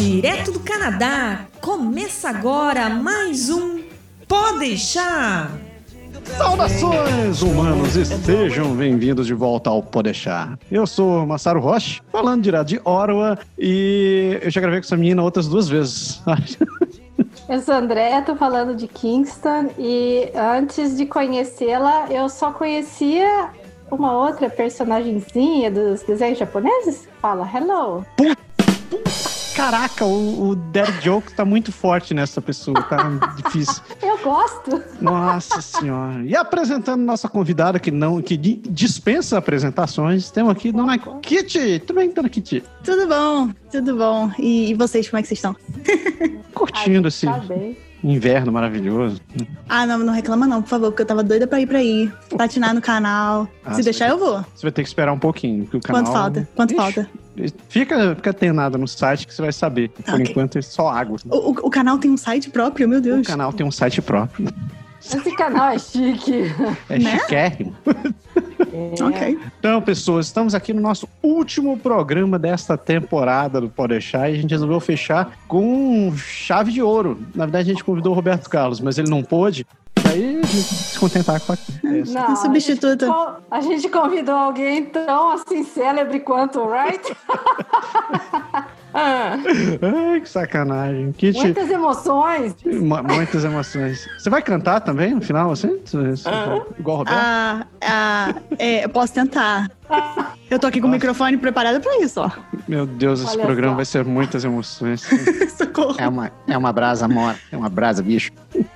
direto do Canadá. Começa agora mais um Pode deixar. Saudações, humanos! Estejam bem-vindos de volta ao Podeixar. Eu sou Massaro Roche, falando direto de Orwa, e eu já gravei com essa menina outras duas vezes. Eu sou André, tô falando de Kingston, e antes de conhecê-la, eu só conhecia uma outra personagemzinha dos desenhos japoneses. Fala hello. Caraca, o, o Dead Joke tá muito forte nessa pessoa, tá difícil. Eu gosto. Nossa senhora. E apresentando nossa convidada que não que dispensa apresentações, temos aqui Dona Kitty. Tudo bem, Dona Kitty? Tudo bom, tudo bom. E, e vocês, como é que vocês estão? Curtindo esse Tá bem. Inverno maravilhoso. Ah, não, não reclama não, por favor, porque eu tava doida pra ir pra aí. Patinar no canal. Ah, Se deixar, vai- eu vou. Você vai ter que esperar um pouquinho, porque o canal... Quanto falta? Quanto Ixi, falta? Fica, fica atenado no site que você vai saber. Por Ok. enquanto é só água. O, o- o canal tem um site próprio, meu O Deus. canal tem um site próprio. Esse canal é chique. É Né? chiquérrimo. É. Ok. Então, pessoas, estamos aqui no nosso último programa desta temporada do Pode Deixar e a gente resolveu fechar com chave de ouro. Na verdade, a gente convidou o Roberto Carlos, mas ele não pôde. Aí a gente se contentar com a... essa. Não. A gente, con- a gente convidou alguém tão assim célebre quanto o Wright. Ah, Ai, que sacanagem. Kit, muitas emoções. mu- muitas emoções. Você vai cantar também no final, assim? Igual o Roberto? Ah, ah, é, eu posso tentar. Eu tô aqui com o microfone preparado pra isso, ó. Meu Deus, esse Olha programa só. vai ser muitas emoções. Socorro. É uma, é uma brasa mora. É uma brasa, bicho.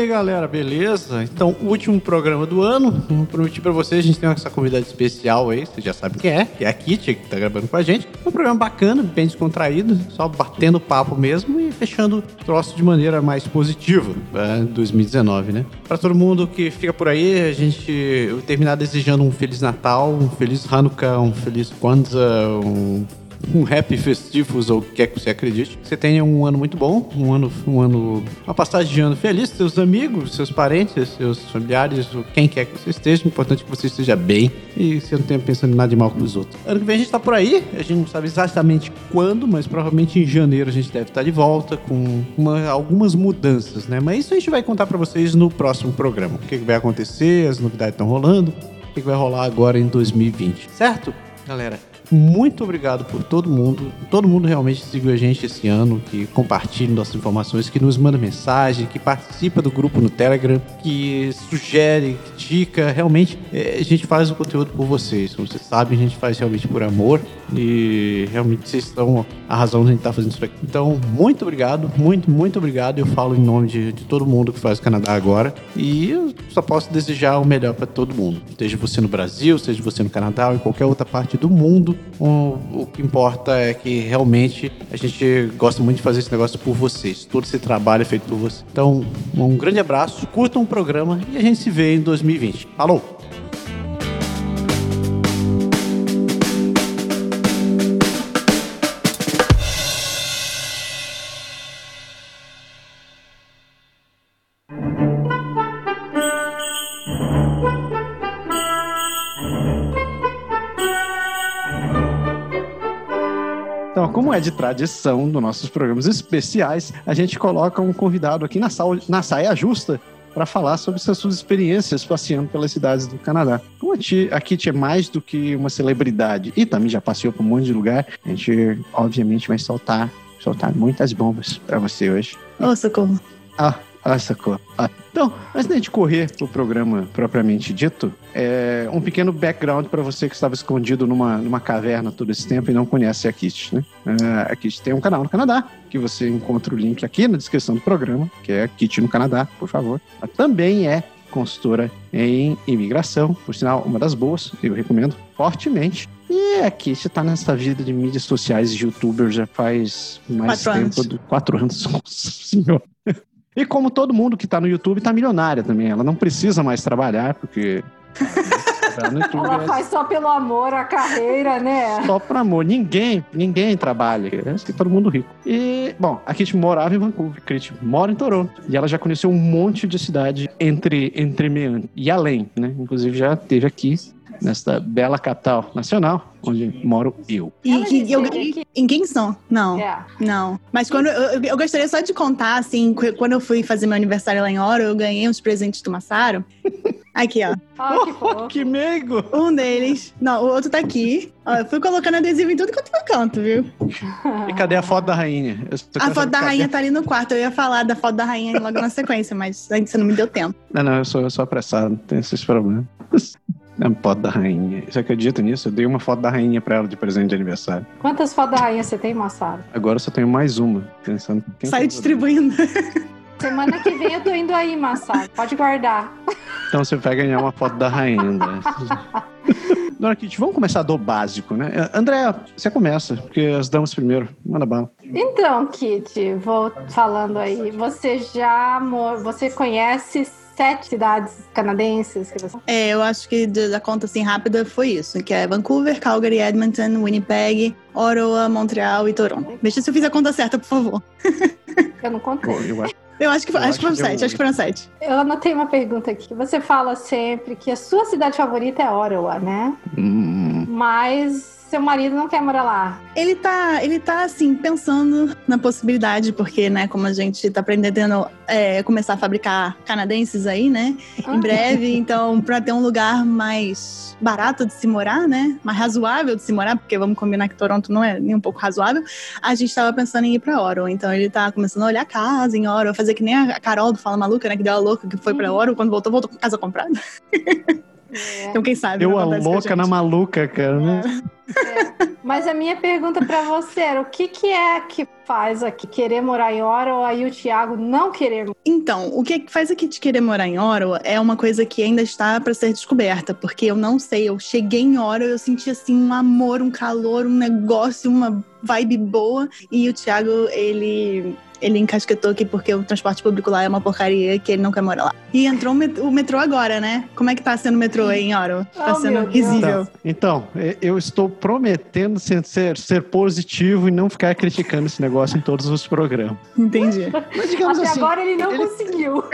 aí, galera, beleza? Então, último programa do ano. Eu prometi pra vocês, a gente tem essa convidada especial aí, vocês já sabem quem é, que é a Kitty, que tá gravando com a gente. Um programa bacana, bem descontraído, só batendo papo mesmo e fechando o troço de maneira mais positiva pra 2019, né? Pra todo mundo que fica por aí, a gente terminar desejando um Feliz Natal, um Feliz Hanukkah, um Feliz Kwanzaa, um um happy festivos ou o que quer que você acredite. Você tenha um ano muito bom, um ano, um ano, uma passagem de ano feliz, seus amigos, seus parentes, seus familiares, quem quer que você esteja. O importante é que você esteja bem e você não tenha pensando em nada de mal com os outros. Ano que vem a gente tá por aí, a gente não sabe exatamente quando, mas provavelmente em janeiro a gente deve estar de volta com uma- algumas mudanças, né? Mas isso a gente vai contar pra vocês no próximo programa. O que, vai acontecer, as novidades estão rolando, o que vai rolar agora em 2020, certo? Galera, muito obrigado por todo mundo. Todo mundo realmente seguiu a gente esse ano, que compartilha nossas informações, que nos manda mensagem, que participa do grupo no Telegram, que sugere, critica. Realmente, é, a gente faz o conteúdo por vocês. Como vocês sabem, a gente faz realmente por amor. E realmente vocês estão a razão de a gente estar fazendo isso aqui. Então, muito obrigado, muito, muito obrigado. Eu falo em nome de, de todo mundo que faz o Canadá agora. E eu só posso desejar o melhor para todo mundo. Seja você no Brasil, seja você no Canadá ou em qualquer outra parte do mundo. O, o que importa é que realmente a gente gosta muito de fazer esse negócio por vocês. Todo esse trabalho é feito por vocês. Então, um grande abraço, curtam o programa e a gente se vê em 2020. Falou! É de tradição nos nossos programas especiais, a gente coloca um convidado aqui na, sal- na saia justa para falar sobre essas suas experiências passeando pelas cidades do Canadá. Como a, Kitty é mais do que uma celebridade e também já passeou por um monte de lugar, a gente obviamente vai soltar, soltar muitas bombas para você hoje. Ô, socorro. Ah, ah, sacou. Ah, Então, antes da gente correr pro programa propriamente dito, é, um pequeno background para você que estava escondido numa, numa caverna todo esse tempo e não conhece a Kit, né? Ah, a Kit tem um canal no Canadá, que você encontra o link aqui na descrição do programa, que é Kit no Canadá, por favor. Ela também é consultora em imigração, por sinal, uma das boas, eu recomendo fortemente. E a Kit tá nessa vida de mídias sociais e youtuber já faz mais Quatro tempo anos. do quatro anos. Nossa senhora. E como todo mundo que tá no YouTube tá milionária também. Ela não precisa mais trabalhar, porque. No YouTube Ela é faz só pelo amor a carreira, né? só por amor. Ninguém, ninguém trabalha. É assim, todo mundo rico. E, bom, a Kit morava em Vancouver. A Kit mora em Toronto. E ela já conheceu um monte de cidade entre, entre meandros e além, né? Inclusive já esteve aqui, nesta bela capital nacional, onde moro eu. E, que- eu ganhei que- em Kingston? Não. É. Não. Mas quando eu, eu- gostaria só de contar, assim, que quando eu fui fazer meu aniversário lá em Oro, eu ganhei uns presentes do Massaro. Aqui, ó. Ah, que fofo. que meigo! Um deles. Não, o outro tá aqui. Ó, eu fui colocando adesivo em tudo quanto foi canto, viu? E cadê a foto da rainha? A foto da cadê- rainha tá ali no quarto. Eu ia falar da foto da rainha logo na sequência, mas ainda você não me deu tempo. Não, não, eu sou, eu sou apressado, não tem esses problemas. É uma foto da rainha. Você acredita nisso? Eu dei uma foto da rainha pra ela de presente de aniversário. Quantas fotos da rainha você tem, Massaro? Agora eu só tenho mais uma. Pensando dar. distribuindo. Semana que vem eu tô indo aí, Massaro. Pode guardar. Então você vai ganhar uma foto da rainha, André. Dona Kitty, vamos começar do básico, né? André, você começa, porque as damas primeiro. Manda bala. Então, Kitty, vou falando aí. Você já você conhece sete cidades canadenses que você É, eu acho que da conta assim rápida foi isso, que é Vancouver, Calgary, Edmonton, Winnipeg, Ottawa, Montreal e Toronto. Veja se eu fiz a conta certa, por favor. eu não contei. Pô, eu acho Eu acho que, Eu acho acho que foram que eu- sete, acho que foram sete. Eu anotei uma pergunta aqui. Você fala sempre que a sua cidade favorita é Ottawa, né? Hum, Mas seu marido não quer morar lá. Ele tá, ele tá assim, pensando na possibilidade, porque, né, como a gente tá aprendendo é, começar a fabricar canadenses aí, né? Em breve, então, pra ter um lugar mais barato de se morar, né? Mais razoável de se morar, porque vamos combinar que Toronto não é nem um pouco razoável, a gente tava pensando em ir pra Ottawa. Então ele tá começando a olhar casa em Ottawa, fazer que nem a Carol do Fala Maluca, né? Que deu a louca, que foi pra Ottawa, quando voltou, voltou com casa comprada. É. Então quem sabe. deu não a louca na gente. maluca, cara. Né? Mas a minha pergunta pra você era: o que, que é que faz aqui querer morar em Ottawa e o Thiago não querer? Então, o que faz aqui te querer morar em Ottawa é uma coisa que ainda está para ser descoberta, porque eu não sei, eu cheguei em Ottawa, eu senti assim um amor, um calor, um negócio, uma vibe boa, e o Thiago, ele ele encasquetou aqui porque o transporte público lá é uma porcaria que ele não quer morar lá. E entrou o met- o metrô agora, né? Como é que tá sendo o metrô aí em Ottawa? Tá Oh, sendo risível. Então, e- eu estou prometendo ser, ser, ser positivo e não ficar criticando esse negócio em todos os programas. Entendi. Mas digamos Até assim, agora ele não ele- conseguiu.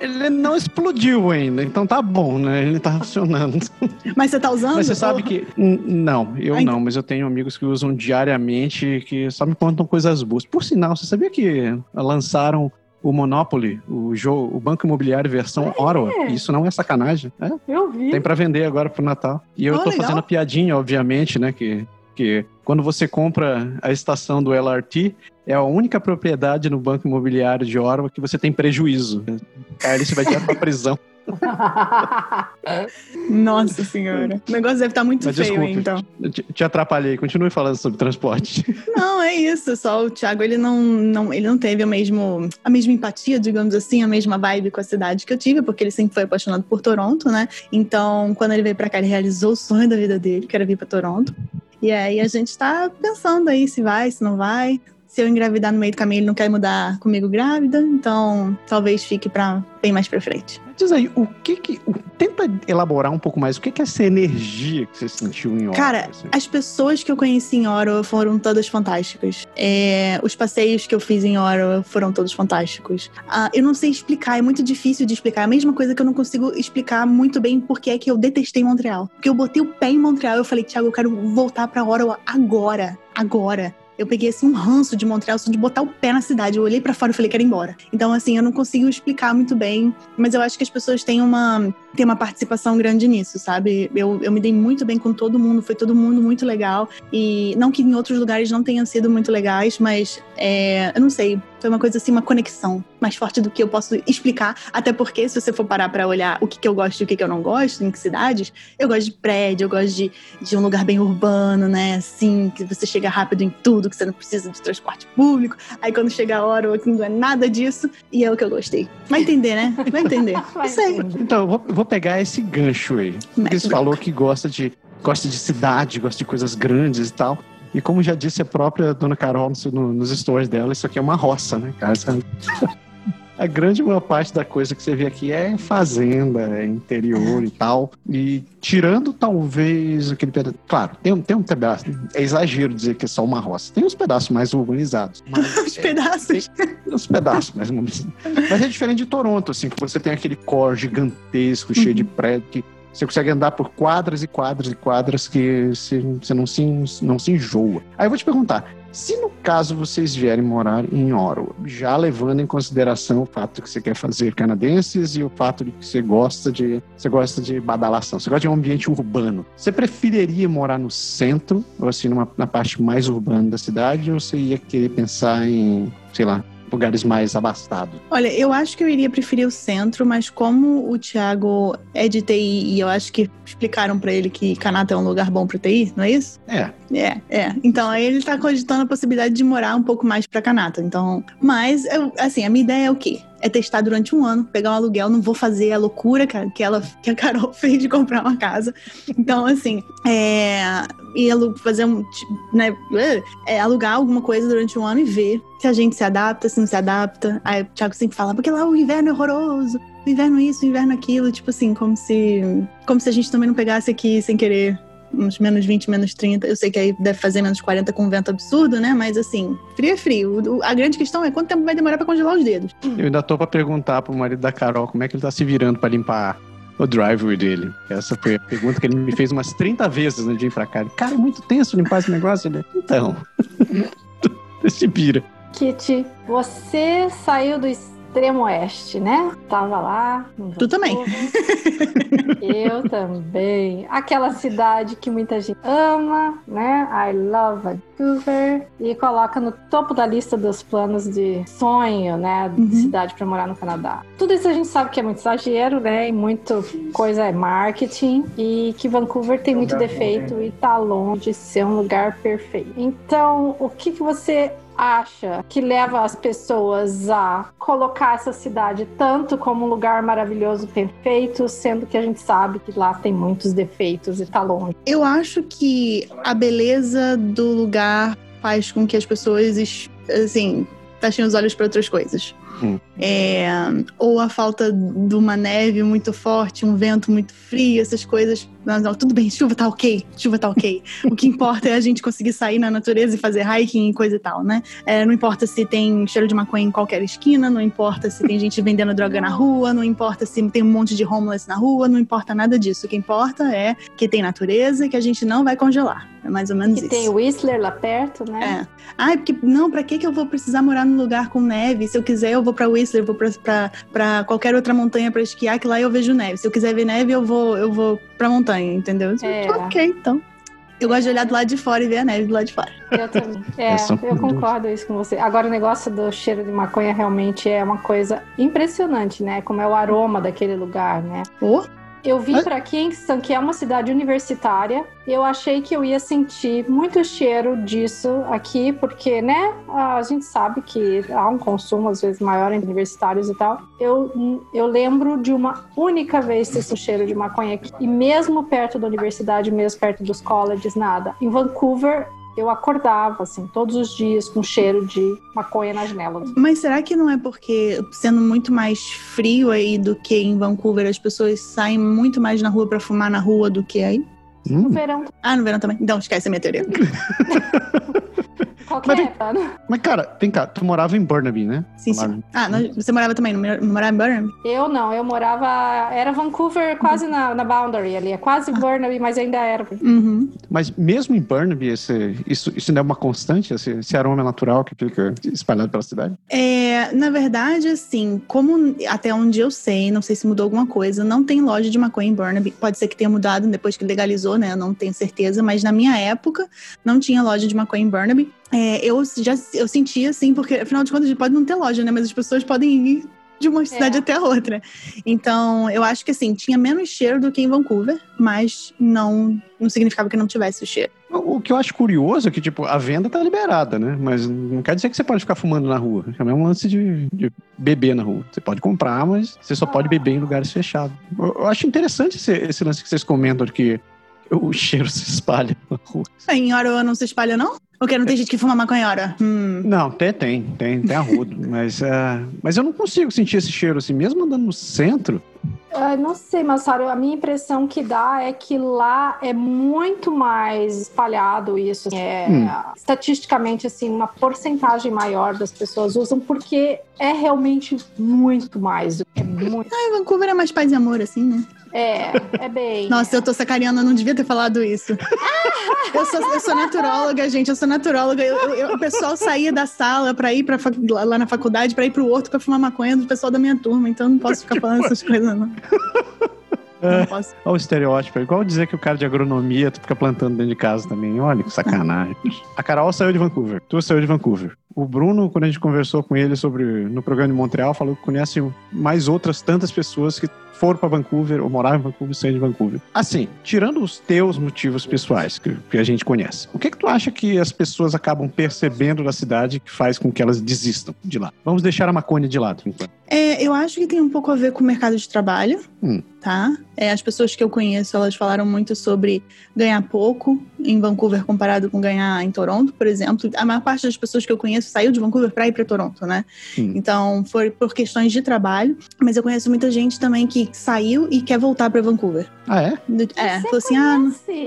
ele não explodiu ainda, então tá bom, né? Ele tá funcionando. Mas você tá usando? Mas você sabe que. Não, eu Ah, então- não, mas eu tenho amigos que usam diariamente que só me contam coisas boas. Por sinal, você sabia que lançaram o Monopoly, o jogo, o Banco Imobiliário versão Ottawa? Isso não é sacanagem. É, Eu vi. tem pra vender agora pro Natal. E eu Oh, tô legal. fazendo a piadinha, obviamente, né? Que, que quando você compra a estação do LRT, é a única propriedade no Banco Imobiliário de Ottawa que você tem prejuízo. Aí você vai direto pra prisão. Nossa senhora. O negócio deve estar muito Mas feio, desculpe. hein, então. Te, te atrapalhei, continue falando sobre transporte. Não, é isso. Só o Thiago, ele não, não, ele não teve o mesmo, a mesma empatia, digamos assim, a mesma vibe com a cidade que eu tive, porque ele sempre foi apaixonado por Toronto, né? Então, quando ele veio pra cá, ele realizou o sonho da vida dele, que era vir pra Toronto. E aí a gente tá pensando aí se vai, se não vai. Se eu engravidar no meio do caminho, ele não quer mudar comigo grávida, então talvez fique pra bem mais pra frente. Diz aí, o que que. o- tenta elaborar um pouco mais. O que que é essa energia que você sentiu em Ottawa? Cara, assim? As pessoas que eu conheci em Ottawa foram todas fantásticas. É, os passeios que eu fiz em Ottawa foram todos fantásticos. Ah, eu não sei explicar, é muito difícil de explicar. É a mesma coisa que eu não consigo explicar muito bem porque é que eu detestei Montreal. Porque eu botei o pé em Montreal e eu falei, Thiago, eu quero voltar pra Ottawa agora. Agora. Eu peguei assim um ranço de Montreal só de botar o pé na cidade. Eu olhei pra fora e falei, quero ir embora. Então, assim, eu não consigo explicar muito bem, mas eu acho que as pessoas têm uma, têm uma participação grande nisso, sabe? Eu, eu me dei muito bem com todo mundo, foi todo mundo muito legal. E não que em outros lugares não tenham sido muito legais, mas é, eu não sei, foi uma coisa assim, uma conexão mais forte do que eu posso explicar. Até porque, se você for parar pra olhar o que, que eu gosto e o que, que eu não gosto, em que cidades, eu gosto de prédio, eu gosto de, de um lugar bem urbano, né? Assim, que você chega rápido em tudo, que você não precisa de transporte público. Aí quando chega a hora, aqui não é nada disso. E é o que eu gostei. Vai entender, né? Vai entender. Vai sei. entender. Então, eu vou, vou pegar esse gancho aí. Você falou que gosta de, gosta de cidade, gosta de coisas grandes e tal. E como já disse a própria dona Carol no- no- nos stories dela, isso aqui é uma roça, né, cara? A grande maior parte da coisa que você vê aqui é fazenda, é interior e tal. E tirando talvez aquele pedaço. Claro, tem, tem um pedaço. É exagero dizer que é só uma roça. Tem uns pedaços mais urbanizados. Os pedaços. Tem uns pedaços mais urbanizados. Mas é diferente de Toronto, assim, que você tem aquele core gigantesco, cheio de prédio, que você consegue andar por quadras e quadras e quadras que você, não, se, não se enjoa. Aí eu vou te perguntar, se no caso vocês vierem morar em Ottawa, já levando em consideração o fato que você quer fazer canadenses e o fato de que você gosta de você gosta de badalação, você gosta de um ambiente urbano, você preferiria morar no centro ou assim numa, na parte mais urbana da cidade ou você ia querer pensar em, sei lá, lugares mais abastados? Olha, eu acho que eu iria preferir o centro, mas como o Thiago é de TI e eu acho que explicaram para ele que Canata é um lugar bom para TI, não é isso? É. É, é. Então aí ele tá cogitando a possibilidade de morar um pouco mais para Canata. Então, mas eu, assim, a minha ideia é o quê? É testar durante um ano, pegar um aluguel, não vou fazer a loucura que ela que a Carol fez de comprar uma casa. Então, assim, é, e fazer um, né, é, alugar alguma coisa durante um ano e ver se a gente se adapta, se não se adapta. Aí o Thiago sempre fala, porque lá o inverno é horroroso, o inverno isso, o inverno aquilo, tipo assim, como se como se a gente também não pegasse aqui sem querer uns menos 20, menos 30. Eu sei que aí deve fazer menos 40 com um vento absurdo, né? Mas assim, frio é frio. A grande questão é quanto tempo vai demorar para congelar os dedos. Eu ainda tô pra perguntar pro marido da Carol como é que ele tá se virando para limpar o driveway dele. Essa foi a pergunta que ele me fez umas 30 vezes no dia pra cá. Cara, é muito tenso limpar esse negócio. Ele, então, se vira. Kitty, você saiu do extremo oeste, né? Tava lá. Tu também. Eu também. Aquela cidade que muita gente ama, né? I love Vancouver. E coloca no topo da lista dos planos de sonho, né? De uhum. cidade para morar no Canadá. Tudo isso a gente sabe que é muito exagero, né? E muito coisa é marketing. E que Vancouver tem muito defeito e tá longe de ser um lugar perfeito. Então, o que, que você acha que leva as pessoas a colocar essa cidade tanto como um lugar maravilhoso, perfeito, sendo que a gente sabe que lá tem muitos defeitos e tá longe? Eu acho que a beleza do lugar faz com que as pessoas, assim, fechem os olhos para outras coisas. Hum. É, ou a falta de uma neve muito forte, um vento muito frio, essas coisas. Não, não, tudo bem, chuva tá ok, chuva tá ok. o que importa é a gente conseguir sair na natureza e fazer hiking e coisa e tal, né? É, não importa se tem cheiro de maconha em qualquer esquina, não importa se tem gente vendendo droga na rua, não importa se tem um monte de homeless na rua, não importa nada disso. O que importa é que tem natureza e que a gente não vai congelar. É mais ou menos que isso. tem Whistler lá perto, né? É. Ai, porque não, pra que, que eu vou precisar morar num lugar com neve? Se eu quiser, eu vou pra Whistler, vou pra qualquer outra montanha pra esquiar, que lá eu vejo neve. Se eu quiser ver neve, eu vou, eu vou pra montanha, entendeu? É. Ok, então. Eu gosto de olhar do lado de fora e ver a neve do lado de fora. Eu também. É, é eu concordo isso com você. Agora, o negócio do cheiro de maconha realmente é uma coisa impressionante, né? Como é o aroma daquele lugar, né? Oh. Eu vim para Kingston, que é uma cidade universitária, eu achei que eu ia sentir muito cheiro disso aqui, porque, né, a gente sabe que há um consumo às vezes maior entre universitários e tal. Eu, eu lembro de uma única vez ter esse cheiro de maconha aqui, e mesmo perto da universidade, mesmo perto dos colleges, nada. Em Vancouver, eu acordava, assim, todos os dias com cheiro de maconha na janela. Mas será que não é porque, sendo muito mais frio aí do que em Vancouver, as pessoas saem muito mais na rua para fumar na rua do que aí? No hum. verão. Ah, no verão também. Então, esquece a minha teoria. Qualquer mas, né? mas, cara, vem cá, tu morava em Burnaby, né? Sim, sim. Ah, você morava também, não morava em Burnaby? Eu não, eu morava. Era Vancouver, quase na, na boundary ali. É quase ah. Burnaby, mas ainda era. Uhum. Mas mesmo em Burnaby, esse, isso, isso não é uma constante, esse, esse aroma natural que fica espalhado pela cidade? É, na verdade, assim, como até onde eu sei, não sei se mudou alguma coisa, não tem loja de maconha em Burnaby. Pode ser que tenha mudado depois que legalizou, né? Eu não tenho certeza, mas na minha época não tinha loja de maconha em Burnaby. É, eu já eu sentia assim, porque afinal de contas pode não ter loja, né? Mas as pessoas podem ir de uma cidade é. até a outra. Então, eu acho que assim, tinha menos cheiro do que em Vancouver, mas não, não significava que não tivesse o cheiro. O que eu acho curioso é que, tipo, a venda tá liberada, né? Mas não quer dizer que você pode ficar fumando na rua. É um lance de, de beber na rua. Você pode comprar, mas você só pode beber em lugares fechados. Eu, eu acho interessante esse, esse lance que vocês comentam de que o cheiro se espalha na rua. Em Ottawa não se espalha, não? Porque não tem gente que fuma Ottawa? Hum. Não, tem, tem, tem, tem arrudo. mas, uh, mas eu não consigo sentir esse cheiro assim, mesmo andando no centro. Uh, não sei, Massaro, a minha impressão que dá é que lá é muito mais espalhado isso. É, hum. Estatisticamente, assim, uma porcentagem maior das pessoas usam porque é realmente muito mais. É muito... Ah, Vancouver é mais paz e amor, assim, né? É, é bem. Nossa, eu tô sacaneando, eu não devia ter falado isso. eu, sou, eu sou naturóloga, gente, eu sou naturóloga. Eu, eu, o pessoal saía da sala pra ir pra, lá na faculdade, pra ir pro horto pra fumar maconha do pessoal da minha turma, então não posso ficar falando essas coisas, não. É, olha o estereótipo. É igual dizer que o cara de agronomia tu fica plantando dentro de casa também. Olha que sacanagem. A Carol saiu de Vancouver. Tu saiu de Vancouver. O Bruno, quando a gente conversou com ele sobre no programa de Montreal, falou que conhece mais outras tantas pessoas que foram para Vancouver ou moraram em Vancouver saíram de Vancouver. Assim, tirando os teus motivos pessoais que, que a gente conhece, o que que tu acha que as pessoas acabam percebendo da cidade que faz com que elas desistam de lá? Vamos deixar a maconha de lado, enquanto. É, eu acho que tem um pouco a ver com o mercado de trabalho, hum. tá? É, as pessoas que eu conheço, elas falaram muito sobre ganhar pouco em Vancouver comparado com ganhar em Toronto, por exemplo. A maior parte das pessoas que eu conheço saiu de Vancouver para ir para Toronto, né? Hum. Então, foi por questões de trabalho. Mas eu conheço muita gente também que saiu e quer voltar para Vancouver. Ah, é? É, falou assim: ah,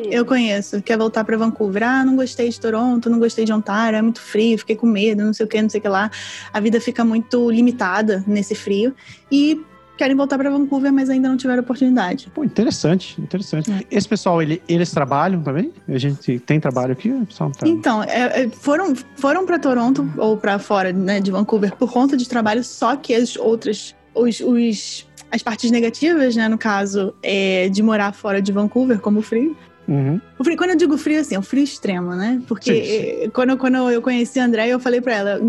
eu conheço, quer voltar para Vancouver. Ah, não gostei de Toronto, não gostei de Ontário, é muito frio, fiquei com medo, não sei o que, não sei o que lá. A vida fica muito limitada nesse frio. E querem voltar para Vancouver, mas ainda não tiveram oportunidade. Pô, interessante, interessante. É. Esse pessoal, ele, eles trabalham também? A gente tem trabalho aqui? Tá... Então, é, é foram, foram para Toronto ou para fora né, de Vancouver por conta de trabalho, só que as outras, os, os as partes negativas, né, no caso, é de morar fora de Vancouver, como frio, Uhum. O frio, quando eu digo frio, assim, é o frio extremo, né? Porque sim, sim. Eh, quando, quando eu conheci a André, eu falei pra ela: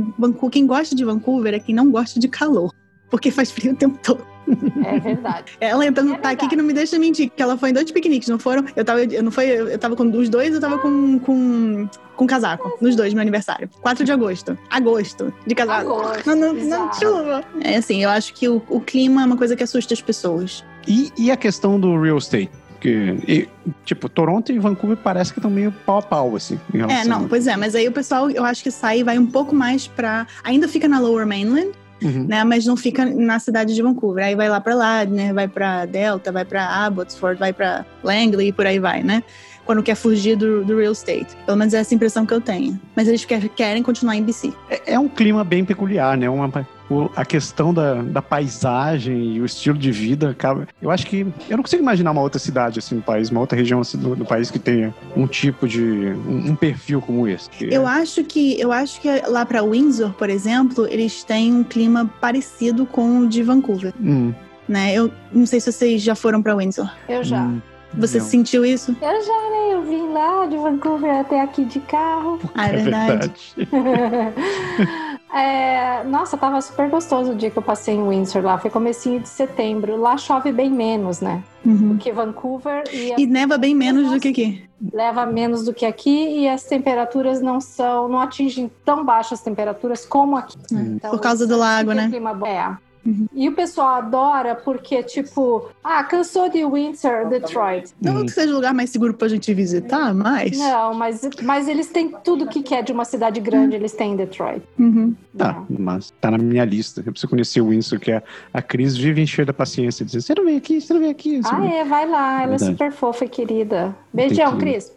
quem gosta de Vancouver é quem não gosta de calor. Porque faz frio o tempo todo. É verdade. Ela então é tá aqui que não me deixa mentir, que ela foi em dois piqueniques, não foram? Eu tava, eu não foi, eu tava com os dois, eu tava com, com, com casaco, nos dois, meu aniversário. 4 de agosto. Agosto, de casaco. Agosto, não, não, não chuva. É assim, eu acho que o, o clima é uma coisa que assusta as pessoas. E, e a questão do real estate? Que, e, tipo, Toronto e Vancouver parece que estão meio pau a pau, assim. É, não, pois é, mas aí o pessoal, eu acho que sai e vai um pouco mais pra. Ainda fica na Lower Mainland, Uhum. Né, mas não fica na cidade de Vancouver. Aí vai lá para lá, né? Vai para Delta, vai para Abbotsford, vai para Langley e por aí vai, né? Quando quer fugir do, do, real estate. Pelo menos é essa impressão que eu tenho. Mas eles quer, querem continuar em BC. É, é um clima bem peculiar, né? Uma, a questão da, da paisagem e o estilo de vida acaba. Eu acho que. Eu não consigo imaginar uma outra cidade assim no país, uma outra região assim, do, do, país que tenha um tipo de. Um, um perfil como esse. Eu acho que eu acho que lá para Windsor, por exemplo, eles têm um clima parecido com o de Vancouver. Hum. Né? Eu não sei se vocês já foram para Windsor. Eu já. Hum. Você não. sentiu isso? Eu já, né? Eu vim lá de Vancouver até aqui de carro. Ah, é verdade. É verdade. É, nossa, tava super gostoso o dia que eu passei em Windsor lá. Foi comecinho de setembro. Lá chove bem menos, né? Uhum. Do que Vancouver. E, e neva bem menos do que aqui. Leva menos do que aqui e as temperaturas não são, não atingem tão baixas temperaturas como aqui. Então, Por causa do lago, né? Clima, é. Uhum. E o pessoal adora porque, tipo, ah, cansou de Windsor, Detroit. Não uhum. que seja o lugar mais seguro pra gente visitar, mas. Não, mas, mas eles têm tudo que quer de uma cidade grande, eles têm em Detroit. Uhum. Tá, é. mas tá na minha lista. Eu preciso conhecer o Windsor, que é a Cris vive encher da paciência, dizendo: você não vem aqui, você não vem aqui. ah, vem. é, vai lá, ela é super fofa e querida. Beijão, que... Cris.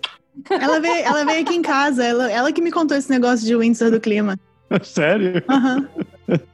Ela veio, ela veio aqui em casa, ela, ela que me contou esse negócio de Windsor do clima. Sério? Aham.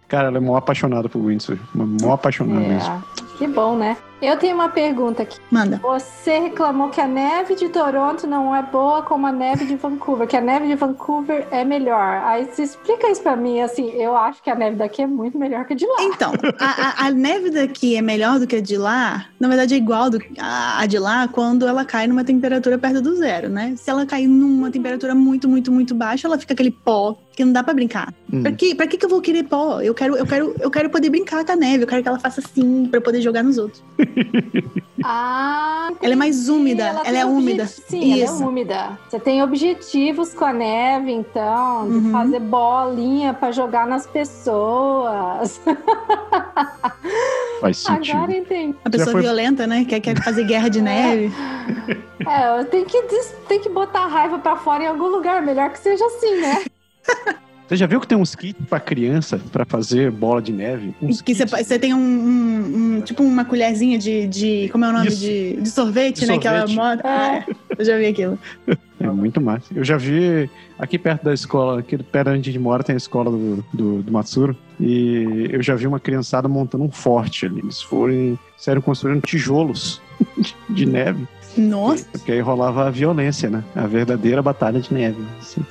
Cara, ela é mó apaixonada por Windsor. Mó apaixonada é, mesmo. Que bom, né? Eu tenho uma pergunta aqui. Manda. Você reclamou que a neve de Toronto não é boa como a neve de Vancouver, que a neve de Vancouver é melhor. Aí você explica isso pra mim, assim, eu acho que a neve daqui é muito melhor que a de lá. Então, a, a, a neve daqui é melhor do que a de lá, na verdade é igual do, a, a de lá quando ela cai numa temperatura perto do zero, né? Se ela cair numa temperatura muito, muito, muito baixa, ela fica aquele pó que não dá pra brincar. Hum. Pra, que, pra que, que eu vou querer pó? Eu quero, eu, quero, eu quero poder brincar com a neve, eu quero que ela faça assim, pra eu poder jogar nos outros. Ah, ela é mais úmida, ela, ela é úmida. Sim, Isso. ela é úmida. Você tem objetivos com a neve, então, de uhum. fazer bolinha para jogar nas pessoas. Faz sentido. Agora entendi. A pessoa foi... violenta, né? Quer, quer fazer guerra de neve. É, eu tenho que, tem que botar a raiva pra fora em algum lugar. Melhor que seja assim, né? Você já viu que tem uns kits pra criança pra fazer bola de neve? Uns Que você tem um, um- um- tipo uma colherzinha de, de como é o nome Isso. de, de sorvete, De né? Que ela sorvete. moda. Ah, é. eu já vi aquilo. É muito massa. Eu já vi aqui perto da escola, aqui perto onde a gente mora, tem a escola do, do, do Matsuro. E eu já vi uma criançada montando um forte ali. Eles foram, sério, construindo tijolos de, de neve. Nossa. Porque aí rolava a violência, né? A verdadeira batalha de neve. Assim.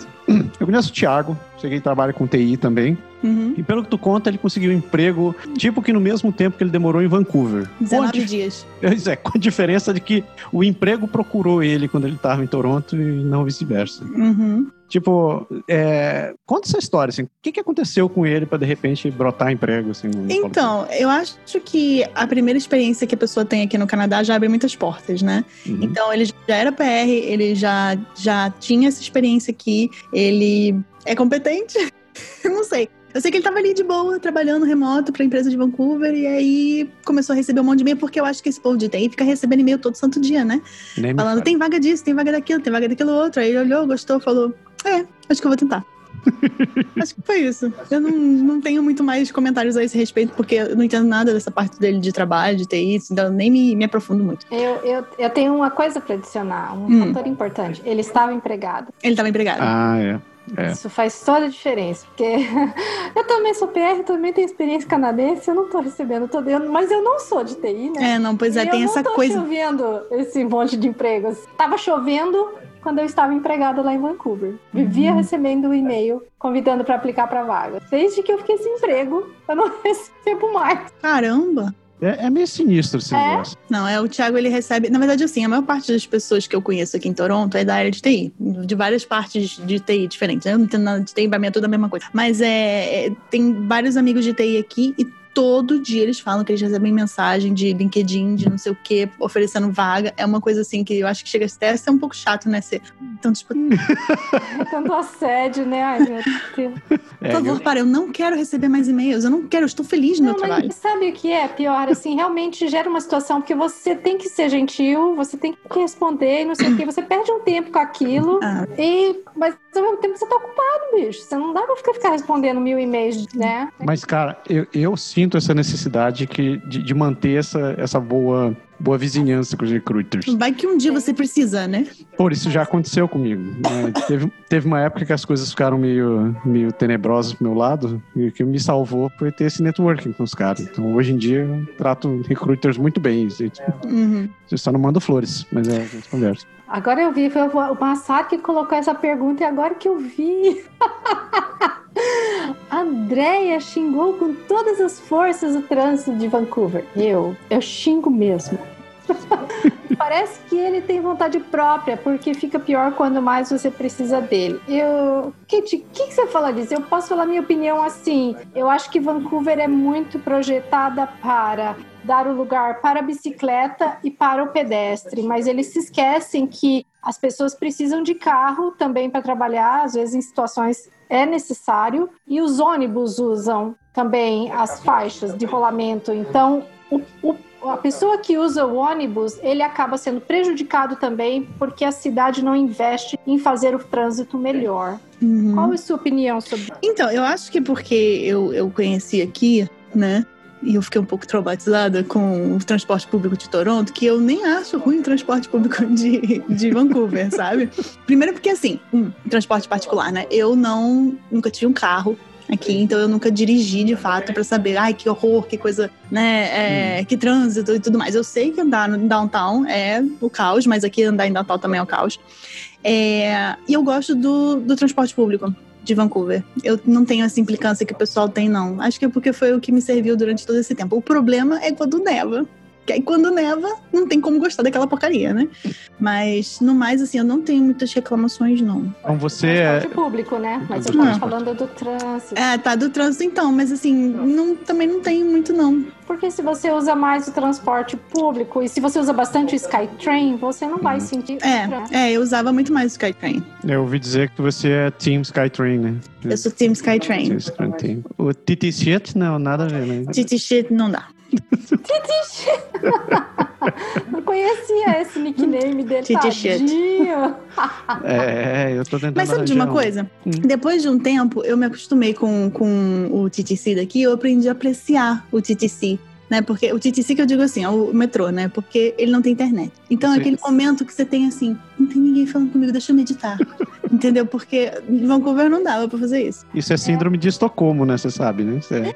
Eu conheço o Thiago, cheguei e trabalho com TI também. Uhum. E pelo que tu conta, ele conseguiu um emprego, tipo que no mesmo tempo que ele demorou em Vancouver. Com a 19 dif- dias. Pois é, com a diferença de que o emprego procurou ele quando ele estava em Toronto e não vice-versa. Uhum. Tipo, é, conta essa história, assim, o que, que aconteceu com ele para de repente brotar emprego, assim? Então, eu acho que a primeira experiência que a pessoa tem aqui no Canadá já abre muitas portas, né? Uhum. Então, ele já era PR, ele já, já tinha essa experiência aqui, ele é competente? não sei. Eu sei que ele tava ali de boa, trabalhando remoto pra empresa de Vancouver, e aí começou a receber um monte de e-mail, porque eu acho que esse povo de TI fica recebendo e-mail todo santo dia, né? Nem Falando, tem vaga disso, tem vaga daquilo, tem vaga daquilo outro. Aí ele olhou, gostou, falou, é, acho que eu vou tentar. acho que foi isso. Eu não, não tenho muito mais comentários a esse respeito, porque eu não entendo nada dessa parte dele de trabalho, de TI, então eu nem me, me aprofundo muito. Eu, eu, eu tenho uma coisa pra adicionar, um Hum. fator importante. Ele estava empregado. Ele tava empregado. Ah, é. É. Isso faz toda a diferença, porque eu também sou PR, também tenho experiência canadense, eu não tô recebendo todo, eu, mas eu não sou de TI, né? É, não, pois é, E tem eu essa não tô coisa. chovendo esse monte de empregos. Tava chovendo quando eu estava empregada lá em Vancouver. Vivia Uhum. recebendo um e-mail convidando para aplicar para vaga. Desde que eu fiquei sem emprego, eu não recebo mais. Caramba! É, é meio sinistro esse É? negócio. Não, é o Thiago, ele recebe. Na verdade, assim, a maior parte das pessoas que eu conheço aqui em Toronto é da área de TI, de várias partes de TI diferentes. Eu não entendo nada de TI, pra mim é tudo a mesma coisa. Mas é, é, tem vários amigos de TI aqui e todo dia eles falam que eles recebem mensagem de LinkedIn, de não sei o que, oferecendo vaga. É uma coisa assim que eu acho que chega até a ser um pouco chato, né? Ser, então, tipo, É tanto assédio, né? Ai, meu Deus. É, por favor, para, eu não quero receber mais e-mails, eu não quero, eu estou feliz no Não, meu trabalho. mas sabe o que é pior? Assim, realmente gera uma situação porque você tem que ser gentil, você tem que responder e não sei o que. Você perde um tempo com aquilo. Ah, E, mas ao mesmo tempo você tá ocupado, bicho. Você não dá pra ficar, ficar respondendo mil e-mails, né? Mas, cara, eu, eu sinto essa necessidade que, de, de manter essa, essa boa, boa vizinhança com os recruiters. vai que um dia você precisa, né? Por isso já aconteceu comigo. né? teve, teve uma época que as coisas ficaram meio, meio tenebrosas pro meu lado, e o que me salvou foi ter esse networking com os caras. Então, hoje em dia, eu trato recruiters muito bem. gente. Uhum. Eu só não mando flores, mas é, a gente conversa. Agora eu vi, foi o Massaro que colocou essa pergunta e agora que eu vi. A Andrea xingou com todas as forças o trânsito de Vancouver. Eu, eu xingo mesmo. Parece que ele tem vontade própria, porque fica pior quando mais você precisa dele. Eu. Kit, o que, que você fala disso? Eu posso falar minha opinião assim. Eu acho que Vancouver é muito projetada para dar o lugar para a bicicleta e para o pedestre, mas eles se esquecem que as pessoas precisam de carro também para trabalhar, às vezes em situações é necessário, e os ônibus usam também as faixas de rolamento. Então, o, o, a pessoa que usa o ônibus, ele acaba sendo prejudicado também porque a cidade não investe em fazer o trânsito melhor. Uhum. Qual é a sua opinião sobre Então, eu acho que porque eu, eu conheci aqui, né? E eu fiquei um pouco traumatizada com o transporte público de Toronto, que eu nem acho ruim o transporte público de, de Vancouver, sabe? Primeiro porque, assim, um, transporte particular, né? Eu não, nunca tive um carro aqui, então eu nunca dirigi de fato pra saber, ai, que horror, que coisa, né, é, que trânsito e tudo mais. Eu sei que andar no downtown é o caos, mas aqui andar em downtown também é o caos. É, e eu gosto do, do transporte público de Vancouver. Eu não tenho essa implicância que o pessoal tem, não. Acho que é porque foi o que me serviu durante todo esse tempo. O problema é quando neva. Que aí quando neva, não tem como gostar daquela porcaria, né? Mas, no mais, assim, eu não tenho muitas reclamações, não. Então você é. transporte público, né? Mas você tá falando do trânsito. É, tá, do trânsito então, mas assim, não, também não tenho muito, não. Porque se você usa mais o transporte público e se você usa bastante o Skytrain, você não vai sentir o trânsito. É, é, eu usava muito mais o Skytrain. Eu ouvi dizer que você é Team Skytrain, né? Eu sou Team Skytrain. O TT Shit, não, nada a ver, né? Titi shit não dá. Não conhecia esse nickname dele, Titi. É, eu tô tentando Mas sabe de uma um. coisa? Hum. Depois de um tempo, eu me acostumei com, com o TTC daqui, eu aprendi a apreciar o TTC. Né? Porque o TTC que eu digo assim, é o metrô, né? Porque ele não tem internet. Então é Sim. aquele momento que você tem assim, não tem ninguém falando comigo, deixa eu meditar. Entendeu? Porque em Vancouver não dava pra fazer isso. Isso é síndrome de Estocolmo, né? Você sabe, né? Isso é-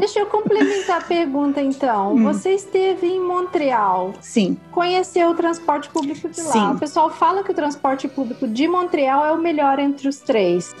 Deixa eu complementar a pergunta, então. Hum. Você esteve em Montreal, Sim. conheceu o transporte público de lá. Sim. O pessoal fala que o transporte público de Montreal é o melhor entre os três.